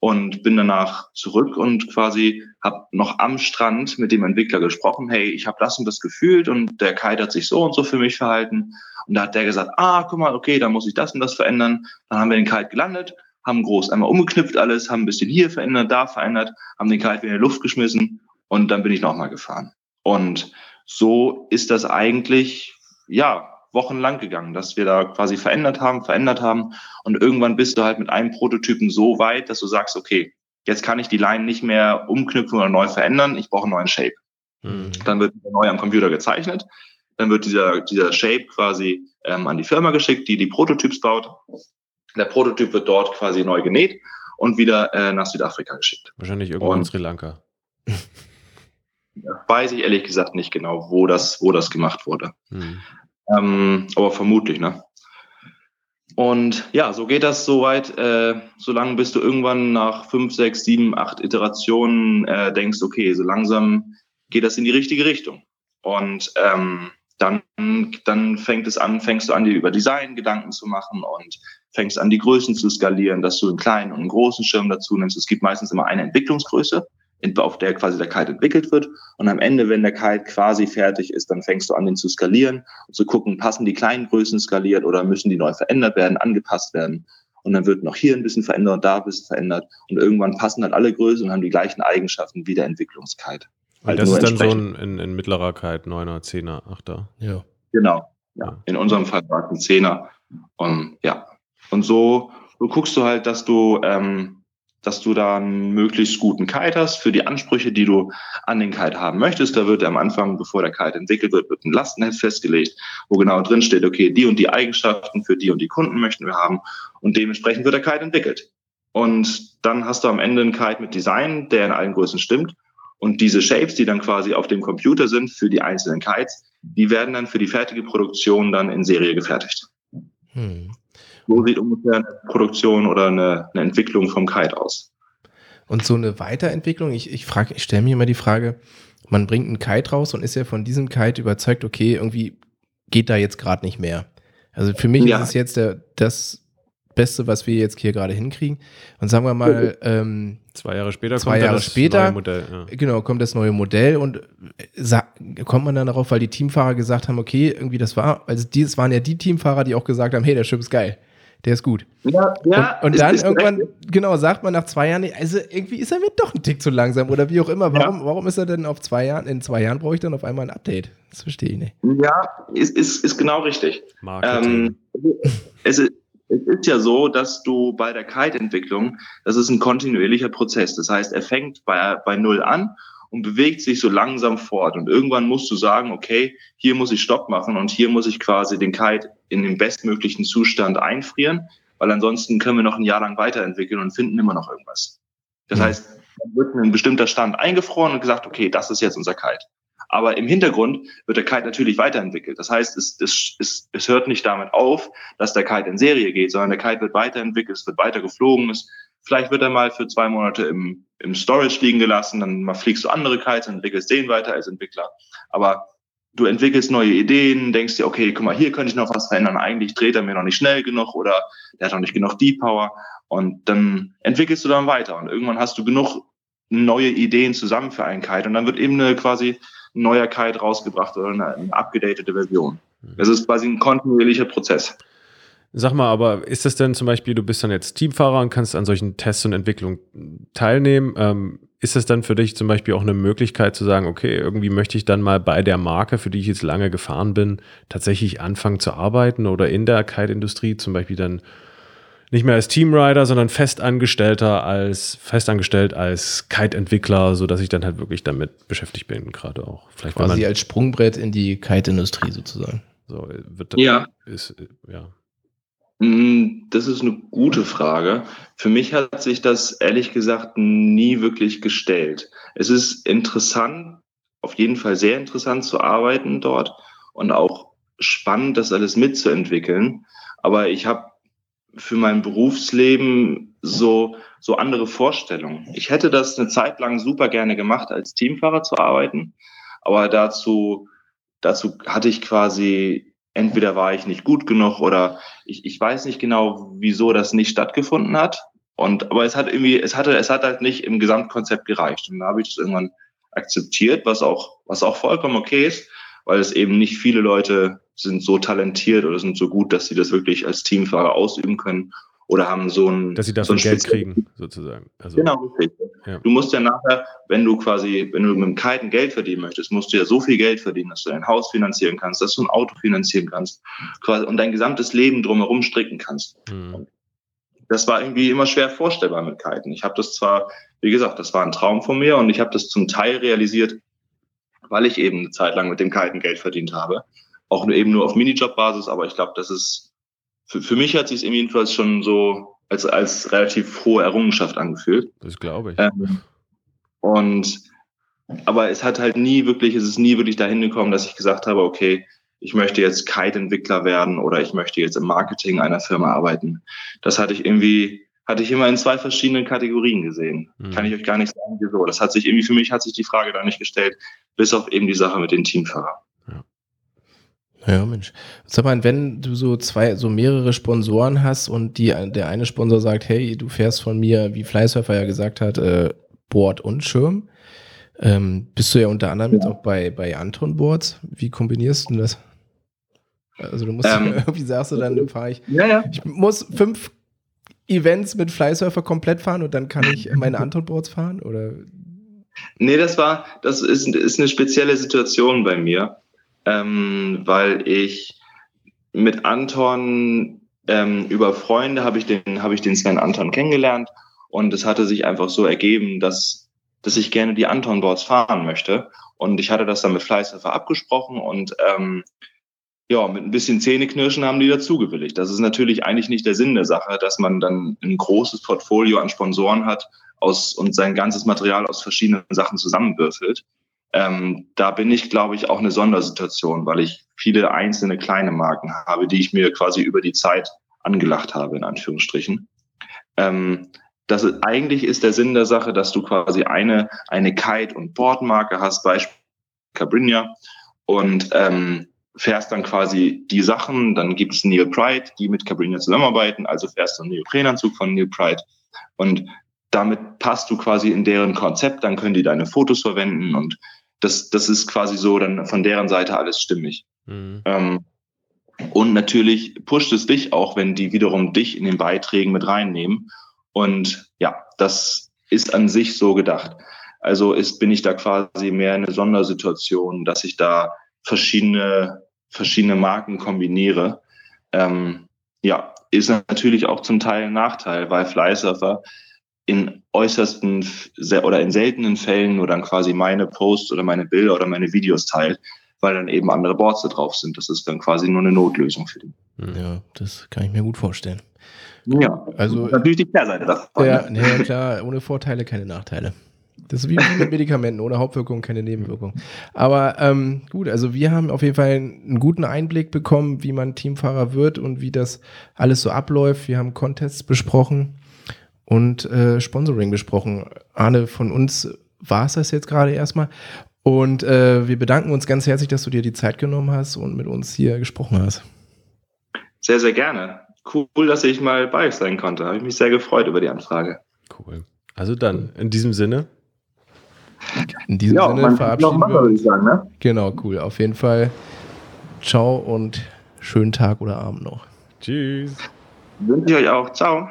und bin danach zurück und quasi habe noch am Strand mit dem Entwickler gesprochen, hey, ich habe das und das gefühlt und der Kite hat sich so und so für mich verhalten und da hat der gesagt, ah, guck mal, okay, da muss ich das und das verändern. Dann haben wir den Kite gelandet, haben groß einmal umgeknüpft alles, haben ein bisschen hier verändert, da verändert, haben den Kite wieder in die Luft geschmissen und dann bin ich nochmal gefahren. Und so ist das eigentlich, ja, wochenlang gegangen, dass wir da quasi verändert haben, verändert haben. Und irgendwann bist du halt mit einem Prototypen so weit, dass du sagst, okay, jetzt kann ich die Line nicht mehr umknüpfen oder neu verändern, ich brauche einen neuen Shape. Mhm. Dann wird neu am Computer gezeichnet, dann wird dieser, dieser Shape quasi ähm, an die Firma geschickt, die die Prototyps baut. Der Prototyp wird dort quasi neu genäht und wieder äh, nach Südafrika geschickt. Wahrscheinlich irgendwo in Sri Lanka. weiß ich ehrlich gesagt nicht genau, wo das, wo das gemacht wurde. Mhm. Ähm, aber vermutlich, ne? Und ja, so geht das soweit, äh, solange bis du irgendwann nach fünf, sechs, sieben, acht Iterationen äh, denkst, okay, so langsam geht das in die richtige Richtung. Und ähm, dann, dann fängt es an, fängst du an, dir über Design Gedanken zu machen und fängst an, die Größen zu skalieren, dass du einen kleinen und einen großen Schirm dazu nimmst. Es gibt meistens immer eine Entwicklungsgröße auf der quasi der Kite entwickelt wird. Und am Ende, wenn der Kite quasi fertig ist, dann fängst du an, den zu skalieren und zu gucken, passen die kleinen Größen skaliert oder müssen die neu verändert werden, angepasst werden. und dann wird noch hier ein bisschen verändert und da ein bisschen verändert und irgendwann passen dann alle Größen und haben die gleichen Eigenschaften wie der Entwicklungskite. Halt das ist dann so ein in, in mittlerer Kite, 9er, 10er, 8er. Ja. Genau. Ja. In unserem Fall war es ein Zehner. Und ja. Und so, so guckst du halt, dass du ähm, dass du da einen möglichst guten Kite hast für die Ansprüche, die du an den Kite haben möchtest. Da wird am Anfang, bevor der Kite entwickelt wird, wird ein Lastenheft festgelegt, wo genau drin steht, okay, die und die Eigenschaften für die und die Kunden möchten wir haben und dementsprechend wird der Kite entwickelt. Und dann hast du am Ende einen Kite mit Design, der in allen Größen stimmt. Und diese Shapes, die dann quasi auf dem Computer sind für die einzelnen Kites, die werden dann für die fertige Produktion dann in Serie gefertigt. Hm. So sieht ungefähr eine Produktion oder eine, eine Entwicklung vom Kite aus. Und so eine Weiterentwicklung, ich, ich frage, ich stelle mir immer die Frage, man bringt einen Kite raus und ist ja von diesem Kite überzeugt, okay, irgendwie geht da jetzt gerade nicht mehr. Also für mich ja. ist es jetzt der, das Beste, was wir jetzt hier gerade hinkriegen. Und sagen wir mal, ähm, zwei Jahre später zwei kommt Jahre das später, neue Modell. Ja. Genau, kommt das neue Modell und kommt man dann darauf, weil die Teamfahrer gesagt haben, okay, irgendwie das war, also das waren ja die Teamfahrer, die auch gesagt haben, hey, der Chip ist geil der ist gut. Ja, ja. Und, und dann irgendwann, recht. genau, sagt man nach zwei Jahren, also irgendwie ist er mir doch ein Tick zu langsam oder wie auch immer. Warum, ja. warum ist er denn auf zwei Jahren, in zwei Jahren brauche ich dann auf einmal ein Update? Das verstehe ich nicht. Ja, ist, ist, ist genau richtig. Ähm, es, ist, es ist ja so, dass du bei der Kite-Entwicklung, das ist ein kontinuierlicher Prozess. Das heißt, er fängt bei, bei Null an und bewegt sich so langsam fort. Und irgendwann musst du sagen, okay, hier muss ich Stopp machen und hier muss ich quasi den Kite in den bestmöglichen Zustand einfrieren, weil ansonsten können wir noch ein Jahr lang weiterentwickeln und finden immer noch irgendwas. Das mhm. heißt, dann wird ein bestimmter Stand eingefroren und gesagt, okay, das ist jetzt unser Kite. Aber im Hintergrund wird der Kite natürlich weiterentwickelt. Das heißt, es, es, es, es hört nicht damit auf, dass der Kite in Serie geht, sondern der Kite wird weiterentwickelt, es wird weiter geflogen, es Vielleicht wird er mal für zwei Monate im, im Storage liegen gelassen, dann mal fliegst du andere Kites und entwickelst den weiter als Entwickler. Aber du entwickelst neue Ideen, denkst dir, okay, guck mal, hier könnte ich noch was verändern. Eigentlich dreht er mir noch nicht schnell genug oder der hat noch nicht genug Deep Power. Und dann entwickelst du dann weiter. Und irgendwann hast du genug neue Ideen zusammen für einen Kite. Und dann wird eben eine quasi neuer Kite rausgebracht oder eine, eine abgedatete Version. Mhm. Das ist quasi ein kontinuierlicher Prozess. Sag mal, aber ist das denn zum Beispiel, du bist dann jetzt Teamfahrer und kannst an solchen Tests und Entwicklungen teilnehmen? Ähm, ist das dann für dich zum Beispiel auch eine Möglichkeit zu sagen, okay, irgendwie möchte ich dann mal bei der Marke, für die ich jetzt lange gefahren bin, tatsächlich anfangen zu arbeiten oder in der Kite-Industrie zum Beispiel dann nicht mehr als Teamrider, sondern festangestellter als festangestellt als Kite-Entwickler, sodass ich dann halt wirklich damit beschäftigt bin, gerade auch. Vielleicht quasi als Sprungbrett in die Kite-Industrie sozusagen. So wird ja. Ist, ja. Mm, das ist eine gute Frage. Für mich hat sich das ehrlich gesagt nie wirklich gestellt. Es ist interessant, auf jeden Fall sehr interessant zu arbeiten dort und auch spannend, das alles mitzuentwickeln. Aber ich habe für mein Berufsleben so, so andere Vorstellungen. Ich hätte das eine Zeit lang super gerne gemacht, als Teamfahrer zu arbeiten. Aber dazu, dazu hatte ich quasi entweder war ich nicht gut genug oder ich, ich weiß nicht genau, wieso das nicht stattgefunden hat. Und aber es hat irgendwie, es hatte, es hat halt nicht im Gesamtkonzept gereicht. Und da habe ich das irgendwann akzeptiert, was auch, was auch vollkommen okay ist, weil es eben nicht viele Leute sind so talentiert oder sind so gut, dass sie das wirklich als Teamfahrer ausüben können oder haben so ein. Dass sie dafür so Geld kriegen, sozusagen. Also, genau, richtig. Ja. Du musst ja nachher, wenn du quasi, wenn du mit dem Kiten Geld verdienen möchtest, musst du ja so viel Geld verdienen, dass du dein Haus finanzieren kannst, dass du ein Auto finanzieren kannst quasi, und dein gesamtes Leben drumherum stricken kannst. Mhm. Das war irgendwie immer schwer vorstellbar mit Kiten. Ich habe das zwar, wie gesagt, das war ein Traum von mir und ich habe das zum Teil realisiert, weil ich eben eine Zeit lang mit dem Kiten Geld verdient habe. Auch eben nur auf Minijob-Basis, aber ich glaube, das ist für, für mich hat sich es jedenfalls schon so als, als relativ hohe Errungenschaft angefühlt. Das glaube ich. Ähm, und aber es hat halt nie wirklich, es ist nie wirklich dahin gekommen, dass ich gesagt habe, okay, ich möchte jetzt Kite-Entwickler werden oder ich möchte jetzt im Marketing einer Firma arbeiten. Das hatte ich irgendwie, hatte ich immer in zwei verschiedenen Kategorien gesehen. Mhm. Kann ich euch gar nicht sagen, wieso. Das hat sich irgendwie, für mich hat sich die Frage da nicht gestellt, bis auf eben die Sache mit den Teamfahrern. Ja, Mensch. Sag mal, wenn du so zwei, so mehrere Sponsoren hast und die, der eine Sponsor sagt, hey, du fährst von mir, wie Flysurfer ja gesagt hat, äh, Board und Schirm. Ähm, bist du ja unter anderem ja. jetzt auch bei, bei Anton Boards. Wie kombinierst du das? Also du musst ähm, irgendwie sagst du dann fahre ich. Ja, ja. Ich muss fünf Events mit Flysurfer komplett fahren und dann kann ich meine Anton-Boards fahren? Oder? Nee, das war, das ist, ist eine spezielle Situation bei mir, ähm, weil ich mit Anton ähm, über Freunde habe ich den, habe ich den Sven Anton kennengelernt und es hatte sich einfach so ergeben, dass, dass ich gerne die Anton-Boards fahren möchte. Und ich hatte das dann mit Fleißhöfer abgesprochen und ähm, ja, mit ein bisschen Zähneknirschen haben die dazugewilligt. Das ist natürlich eigentlich nicht der Sinn der Sache, dass man dann ein großes Portfolio an Sponsoren hat aus, und sein ganzes Material aus verschiedenen Sachen zusammenwürfelt. Ähm, da bin ich, glaube ich, auch eine Sondersituation, weil ich viele einzelne kleine Marken habe, die ich mir quasi über die Zeit angelacht habe, in Anführungsstrichen. Ähm, das ist, eigentlich ist der Sinn der Sache, dass du quasi eine, eine Kite- und Boardmarke hast, Beispiel Cabrinha, und ähm, fährst dann quasi die Sachen, dann gibt es Neil Pride, die mit Cabrinha zusammenarbeiten, also fährst du einen Neoprenanzug von Neil Pride. Und damit passt du quasi in deren Konzept, dann können die deine Fotos verwenden und das, das ist quasi so dann von deren Seite alles stimmig. Mhm. Ähm, und natürlich pusht es dich auch, wenn die wiederum dich in den Beiträgen mit reinnehmen. Und ja, das ist an sich so gedacht. Also ist, bin ich da quasi mehr in einer Sondersituation, dass ich da verschiedene, verschiedene Marken kombiniere. Ähm, ja, ist natürlich auch zum Teil ein Nachteil, weil Flysurfer in äußersten oder in seltenen Fällen nur dann quasi meine Posts oder meine Bilder oder meine Videos teilt, weil dann eben andere Boards da drauf sind. Das ist dann quasi nur eine Notlösung für die. Ja, das kann ich mir gut vorstellen. Ja, also natürlich die Kehrseite davon. Ja, ne? nee, klar, ohne Vorteile keine Nachteile. Das ist wie mit Medikamenten, ohne Hauptwirkung keine Nebenwirkung. Aber ähm, gut, also wir haben auf jeden Fall einen guten Einblick bekommen, wie man Teamfahrer wird und wie das alles so abläuft. Wir haben Contests besprochen und äh, Sponsoring besprochen. Arne, von uns war es das jetzt gerade erstmal. Und äh, wir bedanken uns ganz herzlich, dass du dir die Zeit genommen hast und mit uns hier gesprochen hast. Sehr, sehr gerne. Cool, dass ich mal bei euch sein konnte. Habe ich mich sehr gefreut über die Anfrage. Cool. Also dann, in diesem Sinne. In diesem ja, Sinne verabschieden wir uns. Sagen, ne? Genau, cool. Auf jeden Fall. Ciao und schönen Tag oder Abend noch. Tschüss. Wünsche ich euch auch. Ciao.